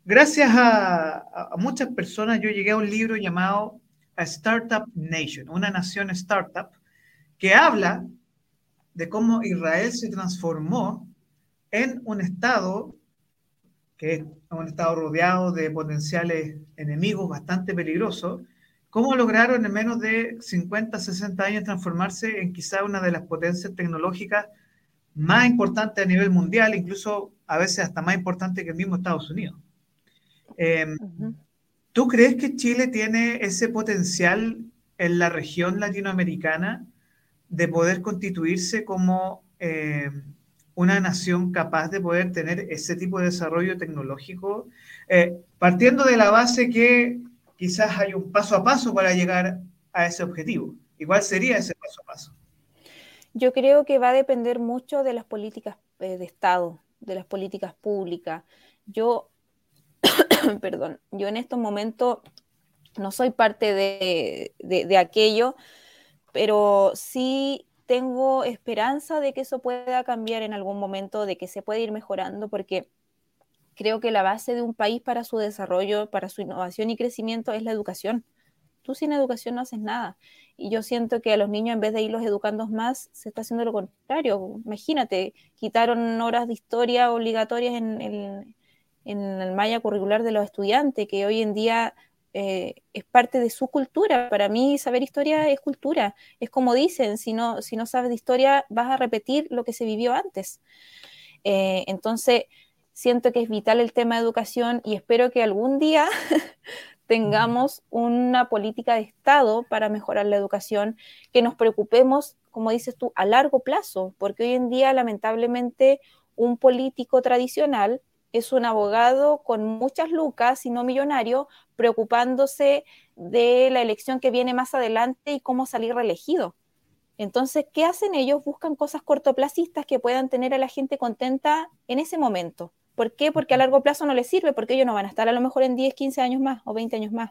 gracias a, muchas personas yo llegué a un libro llamado A Startup Nation, una nación startup, que habla de cómo Israel se transformó en un estado que es un estado rodeado de potenciales enemigos bastante peligrosos, cómo lograron en menos de 50, 60 años transformarse en quizá una de las potencias tecnológicas más importantes a nivel mundial, incluso a veces hasta más importante que el mismo Estados Unidos. Em, ¿Tú crees que Chile tiene ese potencial en la región latinoamericana de poder constituirse como em, una nación capaz de poder tener ese tipo de desarrollo tecnológico, eh, partiendo de la base que quizás hay un paso a paso para llegar a ese objetivo? ¿Y cuál sería ese paso a paso? Yo creo que va a depender mucho de las políticas eh, de Estado, de las políticas públicas. Yo perdón, yo en estos momentos no soy parte de, aquello, pero sí tengo esperanza de que eso pueda cambiar en algún momento, de que se pueda ir mejorando, porque creo que la base de un país para su desarrollo, para su innovación y crecimiento es la educación. Tú sin educación no haces nada. Y yo siento que a los niños, en vez de irlos educando más, se está haciendo lo contrario. Imagínate, quitaron horas de historia obligatorias en, el en el malla curricular de los estudiantes, que hoy en día eh, es parte de su cultura. Para mí saber historia es cultura. Es como dicen, si no, si no sabes de historia vas a repetir lo que se vivió antes. Eh, entonces, siento que es vital el tema de educación y espero que algún día tengamos una política de Estado para mejorar la educación, que nos preocupemos, como dices tú, a largo plazo, porque hoy en día lamentablemente un político tradicional es un abogado con muchas lucas y no millonario, preocupándose de la elección que viene más adelante y cómo salir reelegido. Entonces, ¿qué hacen ellos? Buscan cosas cortoplacistas que puedan tener a la gente contenta en ese momento. ¿Por qué? Porque a largo plazo no les sirve, porque ellos no van a estar a lo mejor en 10, 15 años más o 20 años más.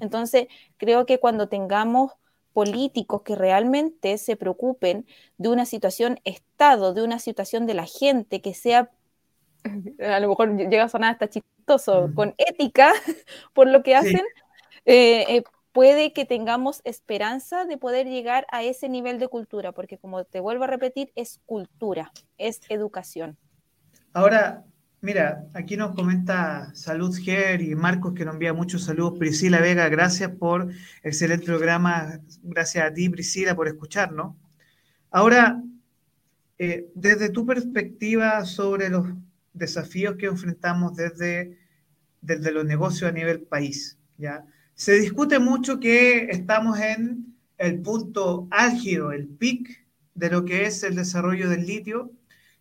Entonces, creo que cuando tengamos políticos que realmente se preocupen de una situación Estado, de una situación de la gente, que sea a lo mejor llega a sonar hasta chistoso, con ética por lo que hacen, eh, eh, puede que tengamos esperanza de poder llegar a ese nivel de cultura, porque como te vuelvo a repetir, es cultura, es educación. Ahora, mira, aquí nos comenta Salud Ger y Marcos que nos envía muchos saludos. Priscila Vega, gracias por excelente programa. Gracias a ti, Priscila, por escucharnos. Ahora, eh, desde tu perspectiva sobre los desafíos que enfrentamos desde, desde los negocios a nivel país. ¿ya? Se discute mucho que estamos en el punto álgido, el pic de lo que es el desarrollo del litio,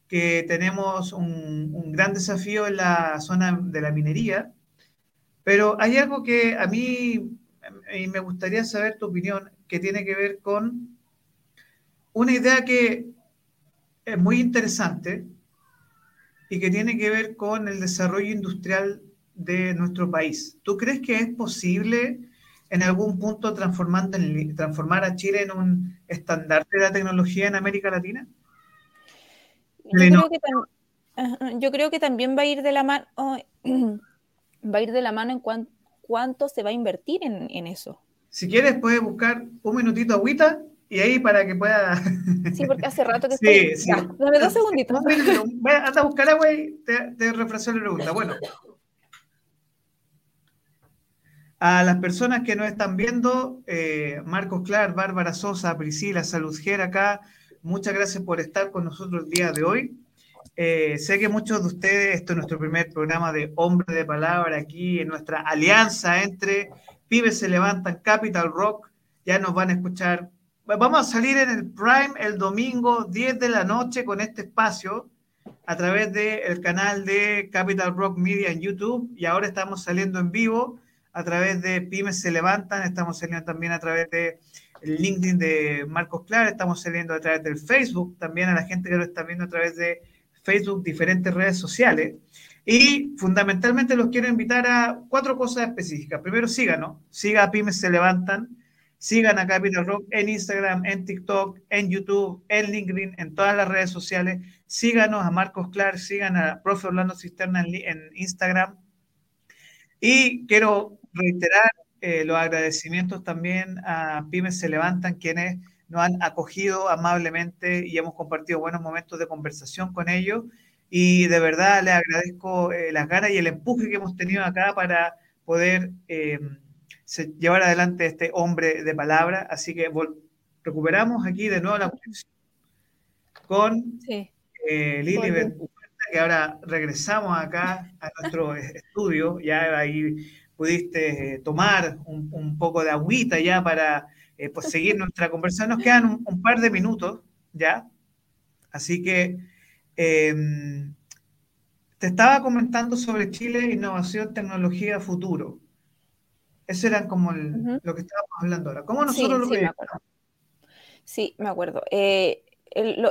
que tenemos un, un gran desafío en la zona de la minería, pero hay algo que a mí me gustaría saber tu opinión, que tiene que ver con una idea que es muy interesante, y que tiene que ver con el desarrollo industrial de nuestro país. ¿Tú crees que es posible en algún punto transformando transformar a Chile en un estandarte de la tecnología en América Latina? Yo creo, que también va a ir de la mano, va a ir de la mano en cuánto se va a invertir en, en eso. Si quieres, puedes buscar un minutito agüita y ahí para que pueda. Sí, porque hace rato que estoy. Sí, sí. dame dos segunditos. Anda a buscar agua y te, te la pregunta. Bueno. A las personas que nos están viendo, eh, Marcos Clar, Bárbara Sosa, Priscila, Saludger acá, muchas gracias por estar con nosotros el día de hoy. Eh, sé que muchos de ustedes, esto es nuestro primer programa de Hombre de Palabra aquí en nuestra alianza entre Pibes se levantan, Capital Rock, ya nos van a escuchar. Vamos a salir en el Prime el domingo 10 de la noche con este espacio a través del canal de Capital Rock Media en YouTube y ahora estamos saliendo en vivo a través de Pymes se levantan, estamos saliendo también a través de LinkedIn de Marcos Clar, estamos saliendo a través del Facebook, también a la gente que lo está viendo a través de Facebook, diferentes redes sociales. Y fundamentalmente los quiero invitar a cuatro cosas específicas. Primero, síganos, siga a Pymes se levantan, sigan a Capital Rock en Instagram, en TikTok, en YouTube, en LinkedIn, en todas las redes sociales. Síganos a Marcos Clark, sigan a Profe Orlando Cisterna en, Instagram. Y quiero reiterar eh, los agradecimientos también a Pymes Se Levantan, quienes nos han acogido amablemente y hemos compartido buenos momentos de conversación con ellos. Y de verdad les agradezco eh, las ganas y el empuje que hemos tenido acá para poder eh, llevar adelante este hombre de palabra. Así que recuperamos aquí de nuevo la conexión con sí. eh, que ahora regresamos acá a nuestro estudio. Ya ahí pudiste eh, tomar un, poco de agüita ya para eh, pues seguir nuestra conversación. Nos quedan un, par de minutos ya. Así que em, te estaba comentando sobre Chile, innovación, tecnología, futuro. Eso era como lo que estábamos hablando ahora. ¿Cómo nosotros lo sí, sí, me acuerdo. Eh,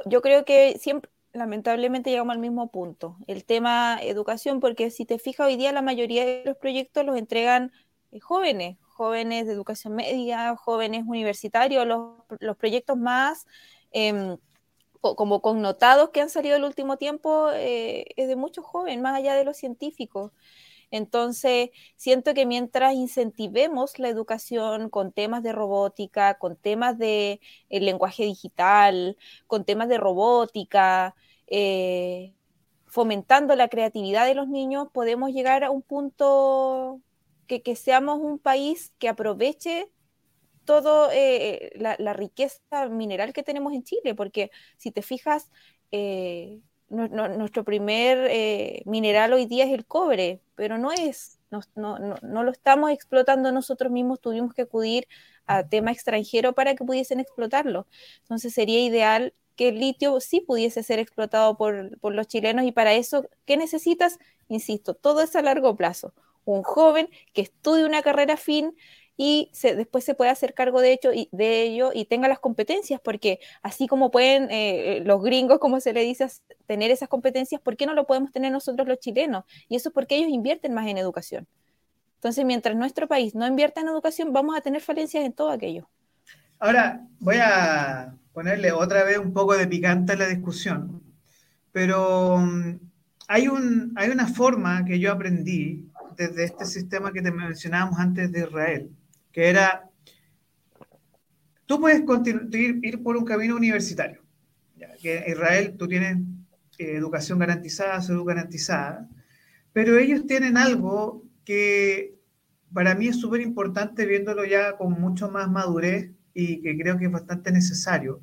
yo creo que siempre, lamentablemente llegamos al mismo punto. El tema educación, porque si te fijas hoy día la mayoría de los proyectos los entregan eh, jóvenes, jóvenes de educación media, jóvenes universitarios, los, proyectos más em, como connotados que han salido el último tiempo eh, es de muchos jóvenes, más allá de los científicos. Entonces, siento que mientras incentivemos la educación con temas de robótica, con temas de lenguaje digital, con temas de robótica, eh, fomentando la creatividad de los niños, podemos llegar a un punto que, seamos un país que aproveche toda eh, la, riqueza mineral que tenemos en Chile, porque si te fijas, eh, nuestro primer eh, mineral hoy día es el cobre, pero no es, no, no, lo estamos explotando nosotros mismos, tuvimos que acudir a tema extranjero para que pudiesen explotarlo. Entonces sería ideal que el litio sí pudiese ser explotado por, por los chilenos y para eso, ¿qué necesitas? Insisto, todo es a largo plazo. Un joven que estudie una carrera fin, y después se puede hacer cargo de, hecho, y, de ello y tenga las competencias, porque así como pueden eh, eh, los gringos, como se le dice, tener esas competencias, ¿por qué no lo podemos tener nosotros los chilenos? Y eso es porque ellos invierten más en educación. Entonces, mientras nuestro país no invierta en educación, vamos a tener falencias en todo aquello. Ahora, voy a ponerle otra vez un poco de picante a la discusión, pero mm, hay, un, hay una forma que yo aprendí desde este sistema que te mencionábamos antes de Israel, que era, tú puedes ir, por un camino universitario. que en Israel tú tienes eh, educación garantizada, salud garantizada, pero ellos tienen algo que para mí es súper importante viéndolo ya con mucho más madurez y que creo que es bastante necesario,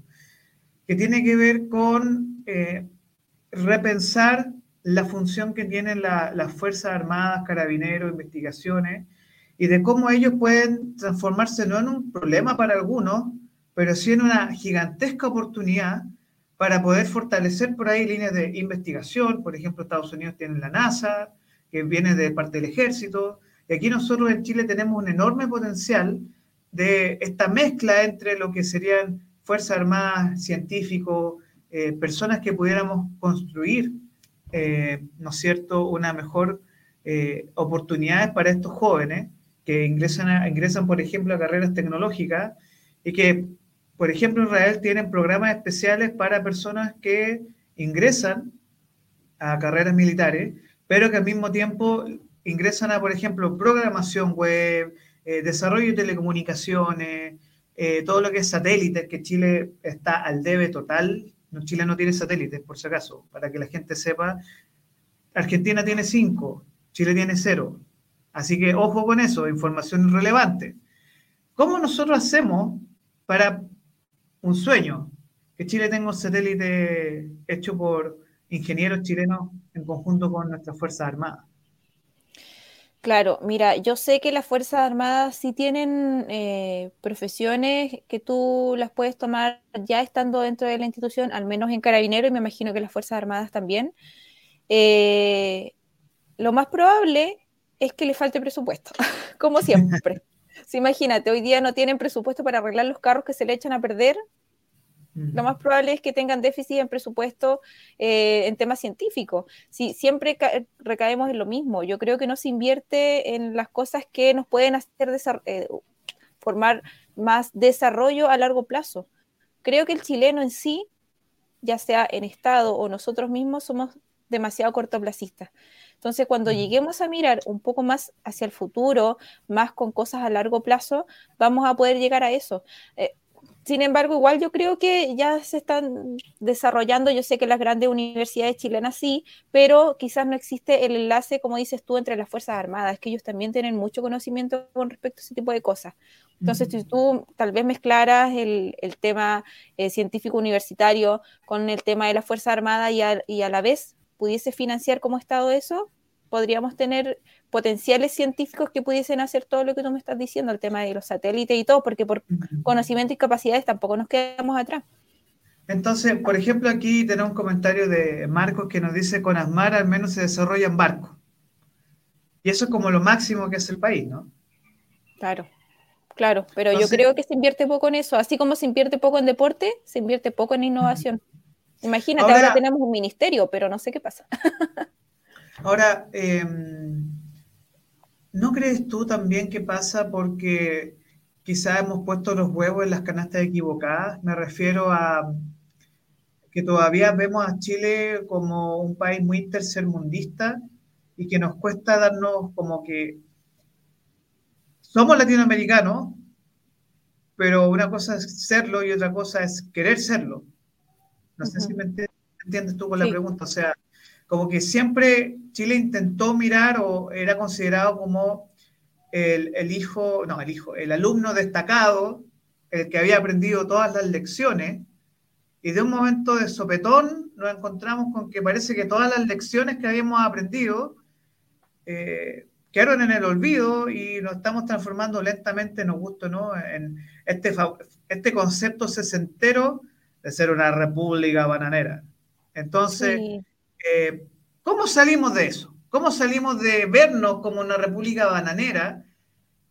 que tiene que ver con eh, repensar la función que tienen las Fuerzas Armadas, Carabineros, Investigaciones, y de cómo ellos pueden transformarse no en un problema para algunos, pero sí en una gigantesca oportunidad para poder fortalecer por ahí líneas de investigación. Por ejemplo, Estados Unidos tiene la NASA, que viene de parte del ejército, y aquí nosotros en Chile tenemos un enorme potencial de esta mezcla entre lo que serían Fuerzas Armadas, científicos, eh, personas que pudiéramos construir, eh, ¿no es cierto?, una mejor eh, para estos jóvenes que ingresan, ingresan, por ejemplo, a carreras tecnológicas y que, por ejemplo, Israel tienen programas especiales para personas que ingresan a carreras militares, pero que al mismo tiempo ingresan a, por ejemplo, programación web, eh, desarrollo de telecomunicaciones, eh, todo lo que es satélites, que Chile está al debe total. Chile no tiene satélites, por si acaso, para que la gente sepa. Argentina tiene cinco, Chile tiene cero. Así que ojo con eso, información relevante. ¿Cómo nosotros hacemos para un sueño? Que Chile tenga un satélite hecho por ingenieros chilenos en conjunto con nuestras Fuerzas Armadas. Claro, mira, yo sé que las Fuerzas Armadas sí tienen eh, profesiones que tú las puedes tomar ya estando dentro de la institución, al menos en Carabinero, y me imagino que las Fuerzas Armadas también. Eh, lo más probable es que le falte presupuesto, como siempre. si imagínate, hoy día no tienen presupuesto para arreglar los carros que se le echan a perder, lo más probable es que tengan déficit en presupuesto eh, en temas científicos. Si siempre recaemos en lo mismo, yo creo que no se invierte en las cosas que nos pueden hacer eh, formar más desarrollo a largo plazo. Creo que el chileno en sí, ya sea en Estado o nosotros mismos, somos demasiado cortoplacistas. Entonces, cuando lleguemos a mirar un poco más hacia el futuro, más con cosas a largo plazo, vamos a poder llegar a eso. Eh, sin embargo, igual yo creo que ya se están desarrollando, yo sé que las grandes universidades chilenas sí, pero quizás no existe el enlace, como dices tú, entre las Fuerzas Armadas, que ellos también tienen mucho conocimiento con respecto a ese tipo de cosas. Entonces, si tú tal vez mezclaras el, tema eh, científico universitario con el tema de las Fuerzas Armadas y y a la vez pudiese financiar como Estado eso, podríamos tener potenciales científicos que pudiesen hacer todo lo que tú me estás diciendo, el tema de los satélites y todo, porque por conocimiento y capacidades tampoco nos quedamos atrás. Entonces, por ejemplo, aquí tenemos un comentario de Marcos que nos dice, con ASMAR al menos se desarrollan barcos. Y eso es como lo máximo que es el país, ¿no? Claro, claro, pero yo creo que se invierte poco en eso, así como se invierte poco en deporte, se invierte poco en innovación. Imagínate, ahora, tenemos un ministerio, pero no sé qué pasa. ahora, em, ¿no crees tú también que pasa porque quizá hemos puesto los huevos en las canastas equivocadas? Me refiero a que todavía vemos a Chile como un país muy tercermundista y que nos cuesta darnos como que somos latinoamericanos, pero una cosa es serlo y otra cosa es querer serlo. No sé si me entiendes tú con la pregunta. O sea, como que siempre Chile intentó mirar o era considerado como el, hijo, no, el hijo, el alumno destacado, el que había aprendido todas las lecciones, y de un momento de sopetón nos encontramos con que parece que todas las lecciones que habíamos aprendido eh, quedaron en el olvido y nos estamos transformando lentamente, nos gusta, ¿no? En este, este concepto sesentero de ser una república bananera. Entonces, eh, ¿cómo salimos de eso? ¿Cómo salimos de vernos como una república bananera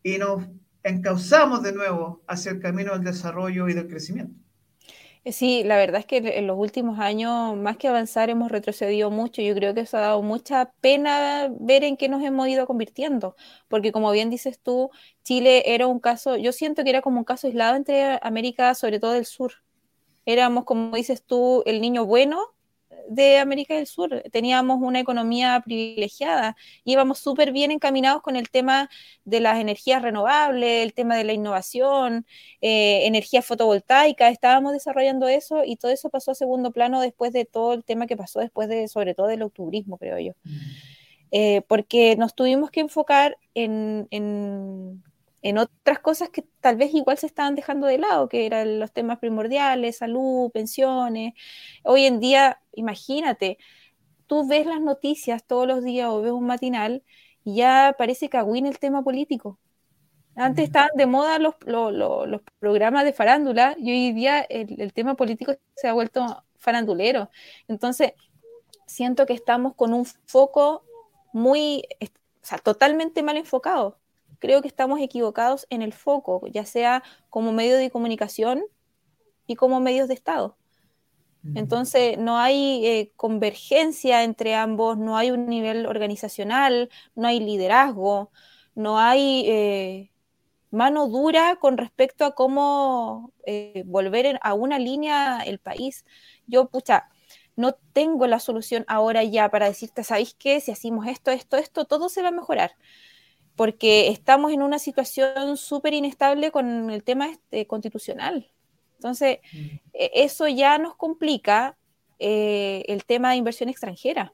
y nos encauzamos de nuevo hacia el camino del desarrollo y del crecimiento? Eh, sí, la verdad es que en los últimos años, más que avanzar, hemos retrocedido mucho. Yo creo que eso ha dado mucha pena ver en qué nos hemos ido convirtiendo, porque como bien dices tú, Chile era un caso, yo siento que era como un caso aislado entre América, sobre todo del sur éramos, como dices tú, el niño bueno de América del Sur. Teníamos una economía privilegiada, íbamos súper bien encaminados con el tema de las energías renovables, el tema de la innovación, eh, energía fotovoltaica, estábamos desarrollando eso y todo eso pasó a segundo plano después de todo el tema que pasó después de, sobre todo del octubrismo, creo yo. Mm. Eh, porque nos tuvimos que enfocar en en otras cosas que tal vez igual se estaban dejando de lado, que eran los temas primordiales, salud, pensiones. Hoy en día, imagínate, tú ves las noticias todos los días o ves un matinal y ya parece cagüín el tema político. Antes estaban de moda los, los, programas de farándula y hoy día el, el, tema político se ha vuelto farandulero. Entonces, siento que estamos con un foco muy, o sea, totalmente mal enfocado creo que estamos equivocados en el foco, ya sea como medio de comunicación y como medios de Estado. Entonces, no hay eh, convergencia entre ambos, no hay un nivel organizacional, no hay liderazgo, no hay eh, mano dura con respecto a cómo eh, volver a una línea el país. Yo, pucha, no tengo la solución ahora ya para decirte, ¿sabéis qué? Si hacemos esto, esto, esto, todo se va a mejorar porque estamos en una situación súper inestable con el tema este, constitucional. Entonces, mm. e, eso ya nos complica eh, el tema de inversión extranjera.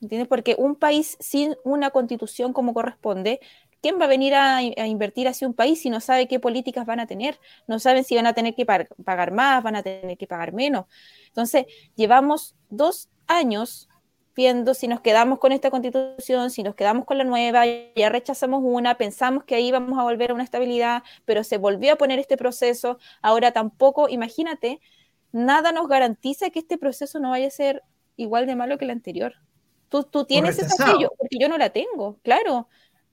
¿Entiendes? Porque un país sin una constitución como corresponde, ¿quién va a venir a, invertir hacia un país si no sabe qué políticas van a tener? No saben si van a tener que pagar más, van a tener que pagar menos. Entonces, llevamos dos años viendo si nos quedamos con esta constitución, si nos quedamos con la nueva, ya rechazamos una, pensamos que ahí vamos a volver a una estabilidad, pero se volvió a poner este proceso, ahora tampoco, imagínate, nada nos garantiza que este proceso no vaya a ser igual de malo que el anterior. Tú, tú tienes esa porque yo no la tengo, claro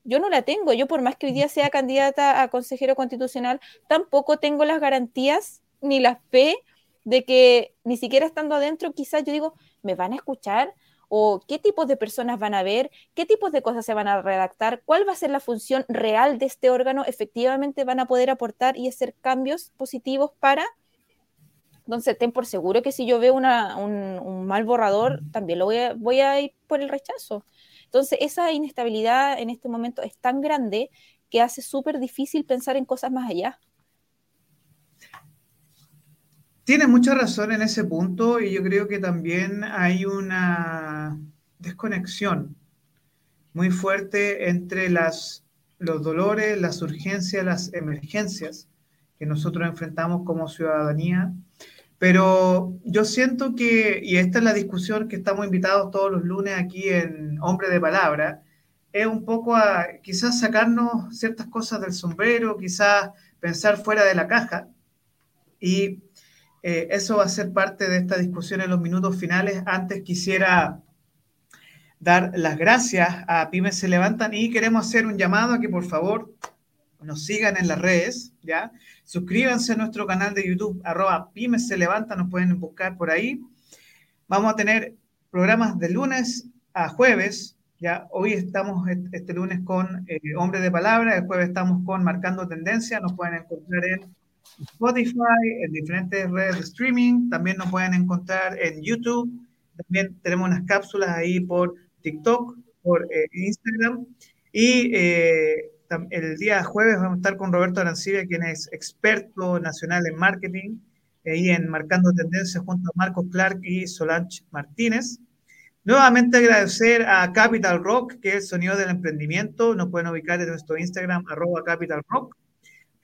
yo no la tengo. Yo por más que hoy día sea candidata a consejero constitucional, tampoco tengo las garantías ni la fe de que ni siquiera estando adentro, quizás yo digo, ¿me van a escuchar? ¿O qué tipos de personas van a ver? ¿Qué tipos de cosas se van a redactar? ¿Cuál va a ser la función real de este órgano? ¿Efectivamente van a poder aportar y hacer cambios positivos para? Entonces, ten por seguro que si yo veo un, mal borrador, también lo voy a, voy a ir por el rechazo. Entonces, esa inestabilidad en este momento es tan grande que hace súper difícil pensar en cosas más allá. Tienes mucha razón en ese punto y yo creo que también hay una desconexión muy fuerte entre las, los dolores, las urgencias, las emergencias que nosotros enfrentamos como ciudadanía pero yo siento que, y esta es la discusión que estamos invitados todos los lunes aquí en Hombre de Palabra, es un poco a quizás sacarnos ciertas cosas del sombrero, quizás pensar fuera de la caja. Y eh, eso va a ser parte de esta discusión en los minutos finales. Antes quisiera dar las gracias a Pymes Se Levantan y queremos hacer un llamado a que por favor nos sigan en las redes, ¿ya? Suscríbanse a nuestro canal de YouTube, arroba pymes se levanta, nos pueden buscar por ahí. Vamos a tener programas de lunes a jueves, ya hoy estamos este lunes con eh, Hombre de Palabra, el jueves estamos con Marcando Tendencia, nos pueden encontrar en Spotify, en diferentes redes de streaming, también nos pueden encontrar en YouTube, también tenemos unas cápsulas ahí por TikTok, por eh, Instagram y eh, el día jueves vamos a estar con Roberto Arancibia, quien es experto nacional en marketing, y en Marcando Tendencias junto a Marcos Clark y Solange Martínez. Nuevamente agradecer a Capital Rock, que es el sonido del emprendimiento. Nos pueden ubicar en nuestro Instagram, arroba Capital Rock.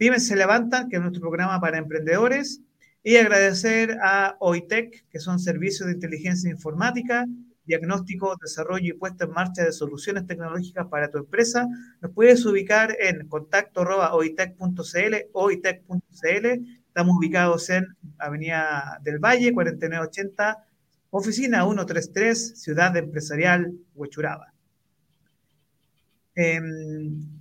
Pymes se levantan, que es nuestro programa para emprendedores. Y agradecer a OITEC, que son servicios de inteligencia informática, diagnóstico, desarrollo y puesta en marcha de soluciones tecnológicas para tu empresa. Nos puedes ubicar en contacto oitec.cl, oitec.cl. Estamos ubicados en Avenida del Valle, 4980, oficina 133, Ciudad Empresarial, Huechuraba. Eh,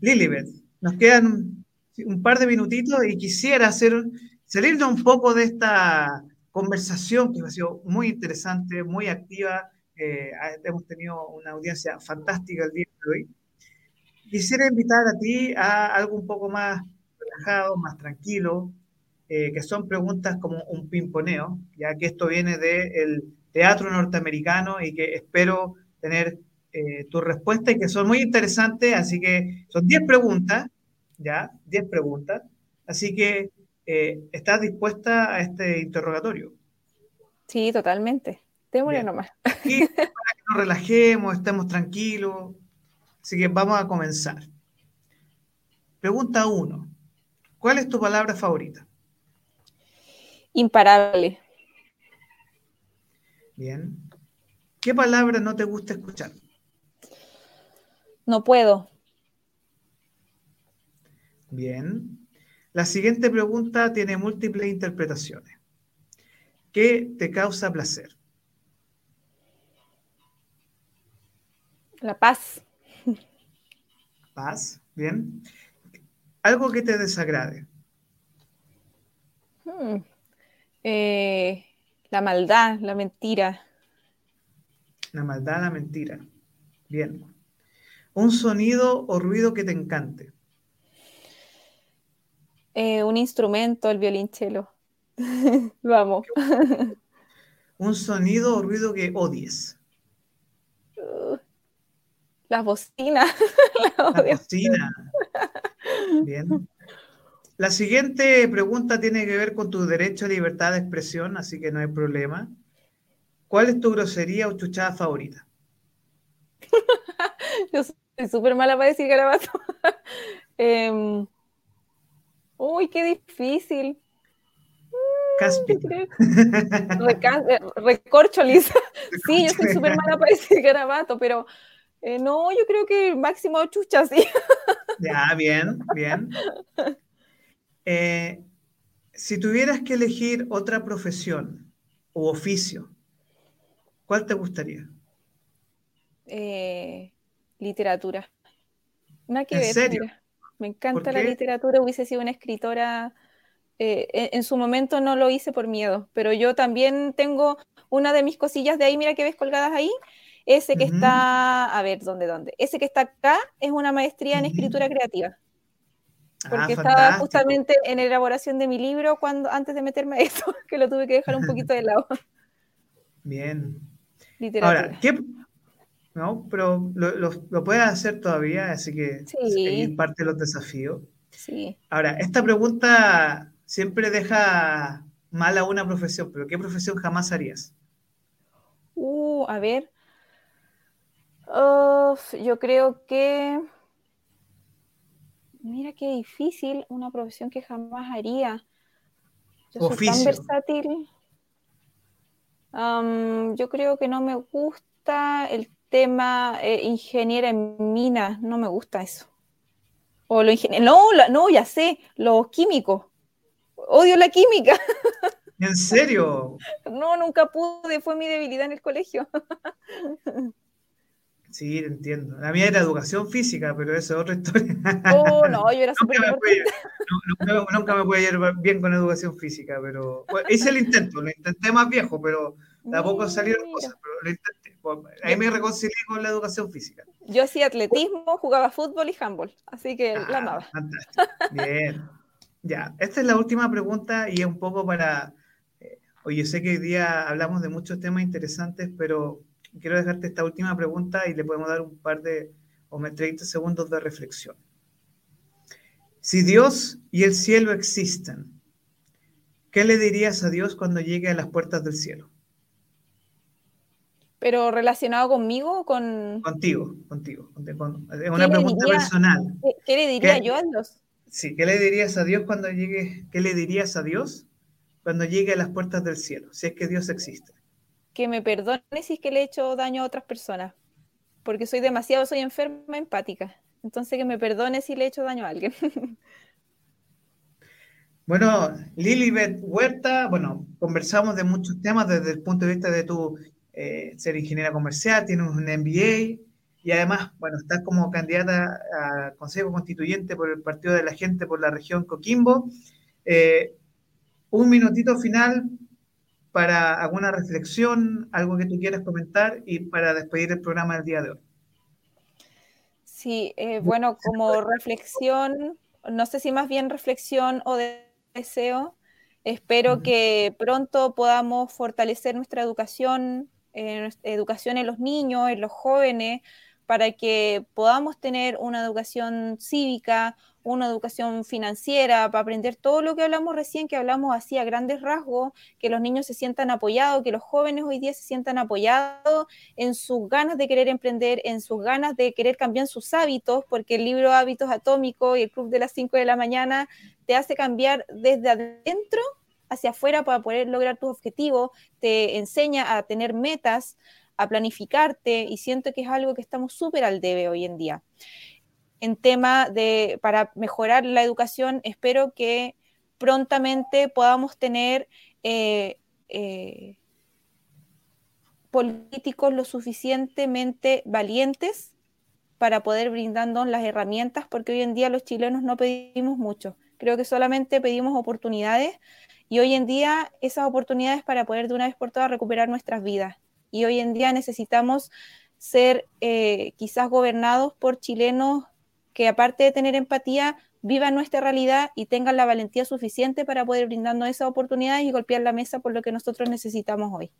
Lilibet, nos quedan un, par de minutitos y quisiera hacer, salirnos un poco de esta conversación que ha sido muy interesante, muy activa, eh, hemos tenido una audiencia fantástica el día de hoy. Quisiera invitar a ti a algo un poco más relajado, más tranquilo, eh, que son preguntas como un pimponeo, ya que esto viene del teatro norteamericano y que espero tener eh, tu respuesta y que son muy interesantes, así que son 10 preguntas, ya, 10 preguntas, así que ¿estás dispuesta a este interrogatorio? Sí, totalmente. Démosle nomás. Y para que nos relajemos, estemos tranquilos. Así que vamos a comenzar. Pregunta uno. ¿Cuál es tu palabra favorita? Imparable. Bien. ¿Qué palabra no te gusta escuchar? No puedo. Bien. La siguiente pregunta tiene múltiples interpretaciones. ¿Qué te causa placer? La paz. Paz, bien. Algo que te desagrade. Hmm. Eh, la maldad, la mentira. La maldad, la mentira. Bien. Un sonido o ruido que te encante. Eh, un instrumento, el violonchelo. Lo amo. un sonido o ruido que odies. Las bocinas. La bocina. Bien. La siguiente pregunta tiene que ver con tu derecho a libertad de expresión, así que no hay problema. ¿Cuál es tu grosería o chuchada favorita? Yo soy súper mala para decir garabato. Em, uy, qué difícil. Caspi. Eh, recorcho, Lisa. Sí, yo soy súper mala para decir garabato, pero eh, no, yo creo que máximo chucha, sí. Ya, bien, bien. Eh, si tuvieras que elegir otra profesión u oficio, ¿cuál te gustaría? literatura. Nada que ver. Serio? Me encanta la literatura, hubiese sido una escritora eh, en, su momento no lo hice por miedo, pero yo también tengo una de mis cosillas de ahí, mira que ves colgadas ahí, ese que está, a ver, ¿dónde, dónde? Ese que está acá es una maestría en escritura creativa. Ah, porque estaba justamente en elaboración de mi libro cuando antes de meterme a eso, que lo tuve que dejar un poquito de lado. Bien. Literatura. Ahora, ¿qué, no, pero lo, lo, puedes hacer todavía, así que es parte de los desafíos. Sí. Ahora, esta pregunta siempre deja mal a una profesión, pero ¿qué profesión jamás harías? Uh, a ver. yo creo que. Mira qué difícil una profesión que jamás haría. Yo soy tan versátil. yo creo que no me gusta el tema eh, ingeniera en minas, no me gusta eso. O lo no, no, ya sé, los químicos odio la química. ¿En serio? No, nunca pude, fue mi debilidad en el colegio. Sí, entiendo. La mía era educación física, pero eso es otra historia. Oh, no, yo era súper nunca, nunca, me pude ir bien con educación física, pero hice el intento, lo intenté más viejo, pero tampoco salieron cosas, pero lo intenté. Ahí me reconcilié con la educación física. Yo hacía atletismo, jugaba fútbol y handball, así que la ah, amaba. Fantástico. Bien. Ya, esta es la última pregunta y es un poco para, eh, oye, sé que hoy día hablamos de muchos temas interesantes, pero quiero dejarte esta última pregunta y le podemos dar un par de, o 30 segundos de reflexión. Si Dios y el cielo existen, ¿qué le dirías a Dios cuando llegue a las puertas del cielo? ¿Pero relacionado conmigo o con...? Contigo, contigo. es una pregunta personal. ¿Qué, le diría yo a Dios? Sí, ¿qué le dirías a Dios cuando llegue? ¿Qué le dirías a Dios cuando llegue a las puertas del cielo? Si es que Dios existe. Que me perdone si es que le he hecho daño a otras personas. Porque soy demasiado, soy enferma empática. Entonces que me perdone si le he hecho daño a alguien. Bueno, Lilibet Huerta, bueno, conversamos de muchos temas desde el punto de vista de tu eh, ser ingeniera comercial, tienes un MBA, y además, bueno, estás como candidata a Consejo Constituyente por el Partido de la Gente por la región Coquimbo. Eh, un minutito final para alguna reflexión, algo que tú quieras comentar y para despedir el programa del día de hoy. Sí, eh, bueno, como reflexión, no sé si más bien reflexión o deseo, espero que pronto podamos fortalecer nuestra educación, eh, educación en los niños, en los jóvenes, para que podamos tener una educación cívica, una educación financiera, para aprender todo lo que hablamos recién, que hablamos así a grandes rasgos, que los niños se sientan apoyados, que los jóvenes hoy día se sientan apoyados en sus ganas de querer emprender, en sus ganas de querer cambiar sus hábitos, porque el libro Hábitos Atómicos y el Club de las 5 de la mañana te hace cambiar desde adentro hacia afuera para poder lograr tus objetivos, te enseña a tener metas, a planificarte y siento que es algo que estamos súper al debe hoy en día. En tema de, para mejorar la educación, espero que prontamente podamos tener eh, eh, políticos lo suficientemente valientes para poder brindarnos las herramientas, porque hoy en día los chilenos no pedimos mucho, creo que solamente pedimos oportunidades y hoy en día esas oportunidades para poder de una vez por todas recuperar nuestras vidas y hoy en día necesitamos ser eh, quizás gobernados por chilenos que aparte de tener empatía, vivan nuestra realidad y tengan la valentía suficiente para poder brindarnos esas oportunidades y golpear la mesa por lo que nosotros necesitamos hoy.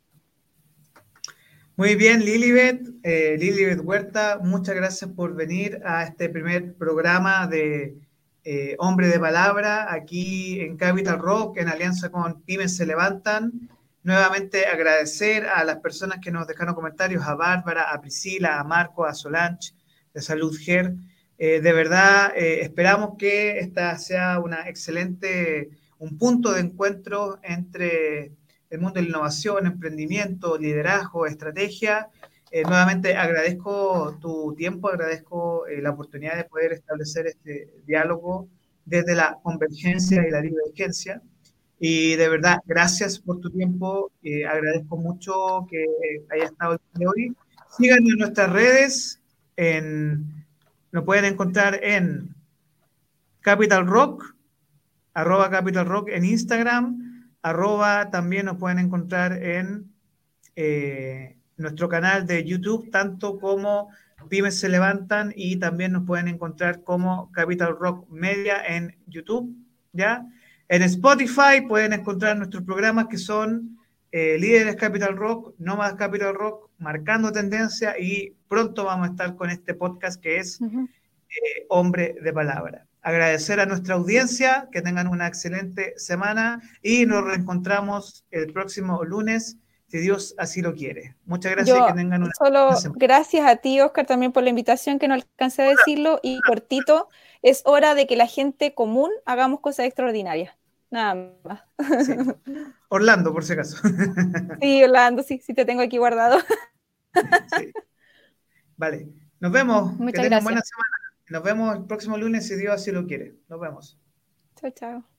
Muy bien, Lilibet, eh, Lilibet Huerta, muchas gracias por venir a este primer programa de eh, Hombre de Palabra aquí en Capital Rock, en alianza con Pymes Se Levantan. Nuevamente agradecer a las personas que nos dejaron comentarios, a Bárbara, a Priscila, a Marco, a Solange de Salud GER. Eh, de verdad, eh, esperamos que esta sea una excelente, un punto de encuentro entre el mundo de la innovación, emprendimiento, liderazgo, estrategia. Eh, nuevamente agradezco tu tiempo, agradezco la oportunidad de poder establecer este diálogo desde la convergencia y la divergencia. Y de verdad, gracias por tu tiempo. Eh, agradezco mucho que haya estado de hoy. Síganos en nuestras redes. En, nos pueden encontrar en Capital Rock, arroba Capital Rock en Instagram, arroba también nos pueden encontrar en eh, nuestro canal de YouTube, tanto como Pymes se levantan y también nos pueden encontrar como Capital Rock Media en YouTube, ¿ya? En Spotify pueden encontrar nuestros programas que son eh, Líderes Capital Rock, Nómadas Capital Rock, Marcando Tendencia y pronto vamos a estar con este podcast que es eh, Hombre de Palabra. Agradecer a nuestra audiencia, que tengan una excelente semana y nos reencontramos el próximo lunes si Dios así lo quiere. Muchas gracias y que tengan una Solo gracias a ti, Oscar, también por la invitación, que no alcancé a decirlo, y cortito, es hora de que la gente común hagamos cosas extraordinarias. Nada más. Orlando, por si acaso. sí, Orlando, sí, sí te tengo aquí guardado. Vale, nos vemos. Muchas que gracias. buena semana. Nos vemos el próximo lunes si Dios así lo quiere. Nos vemos. Chao, chao.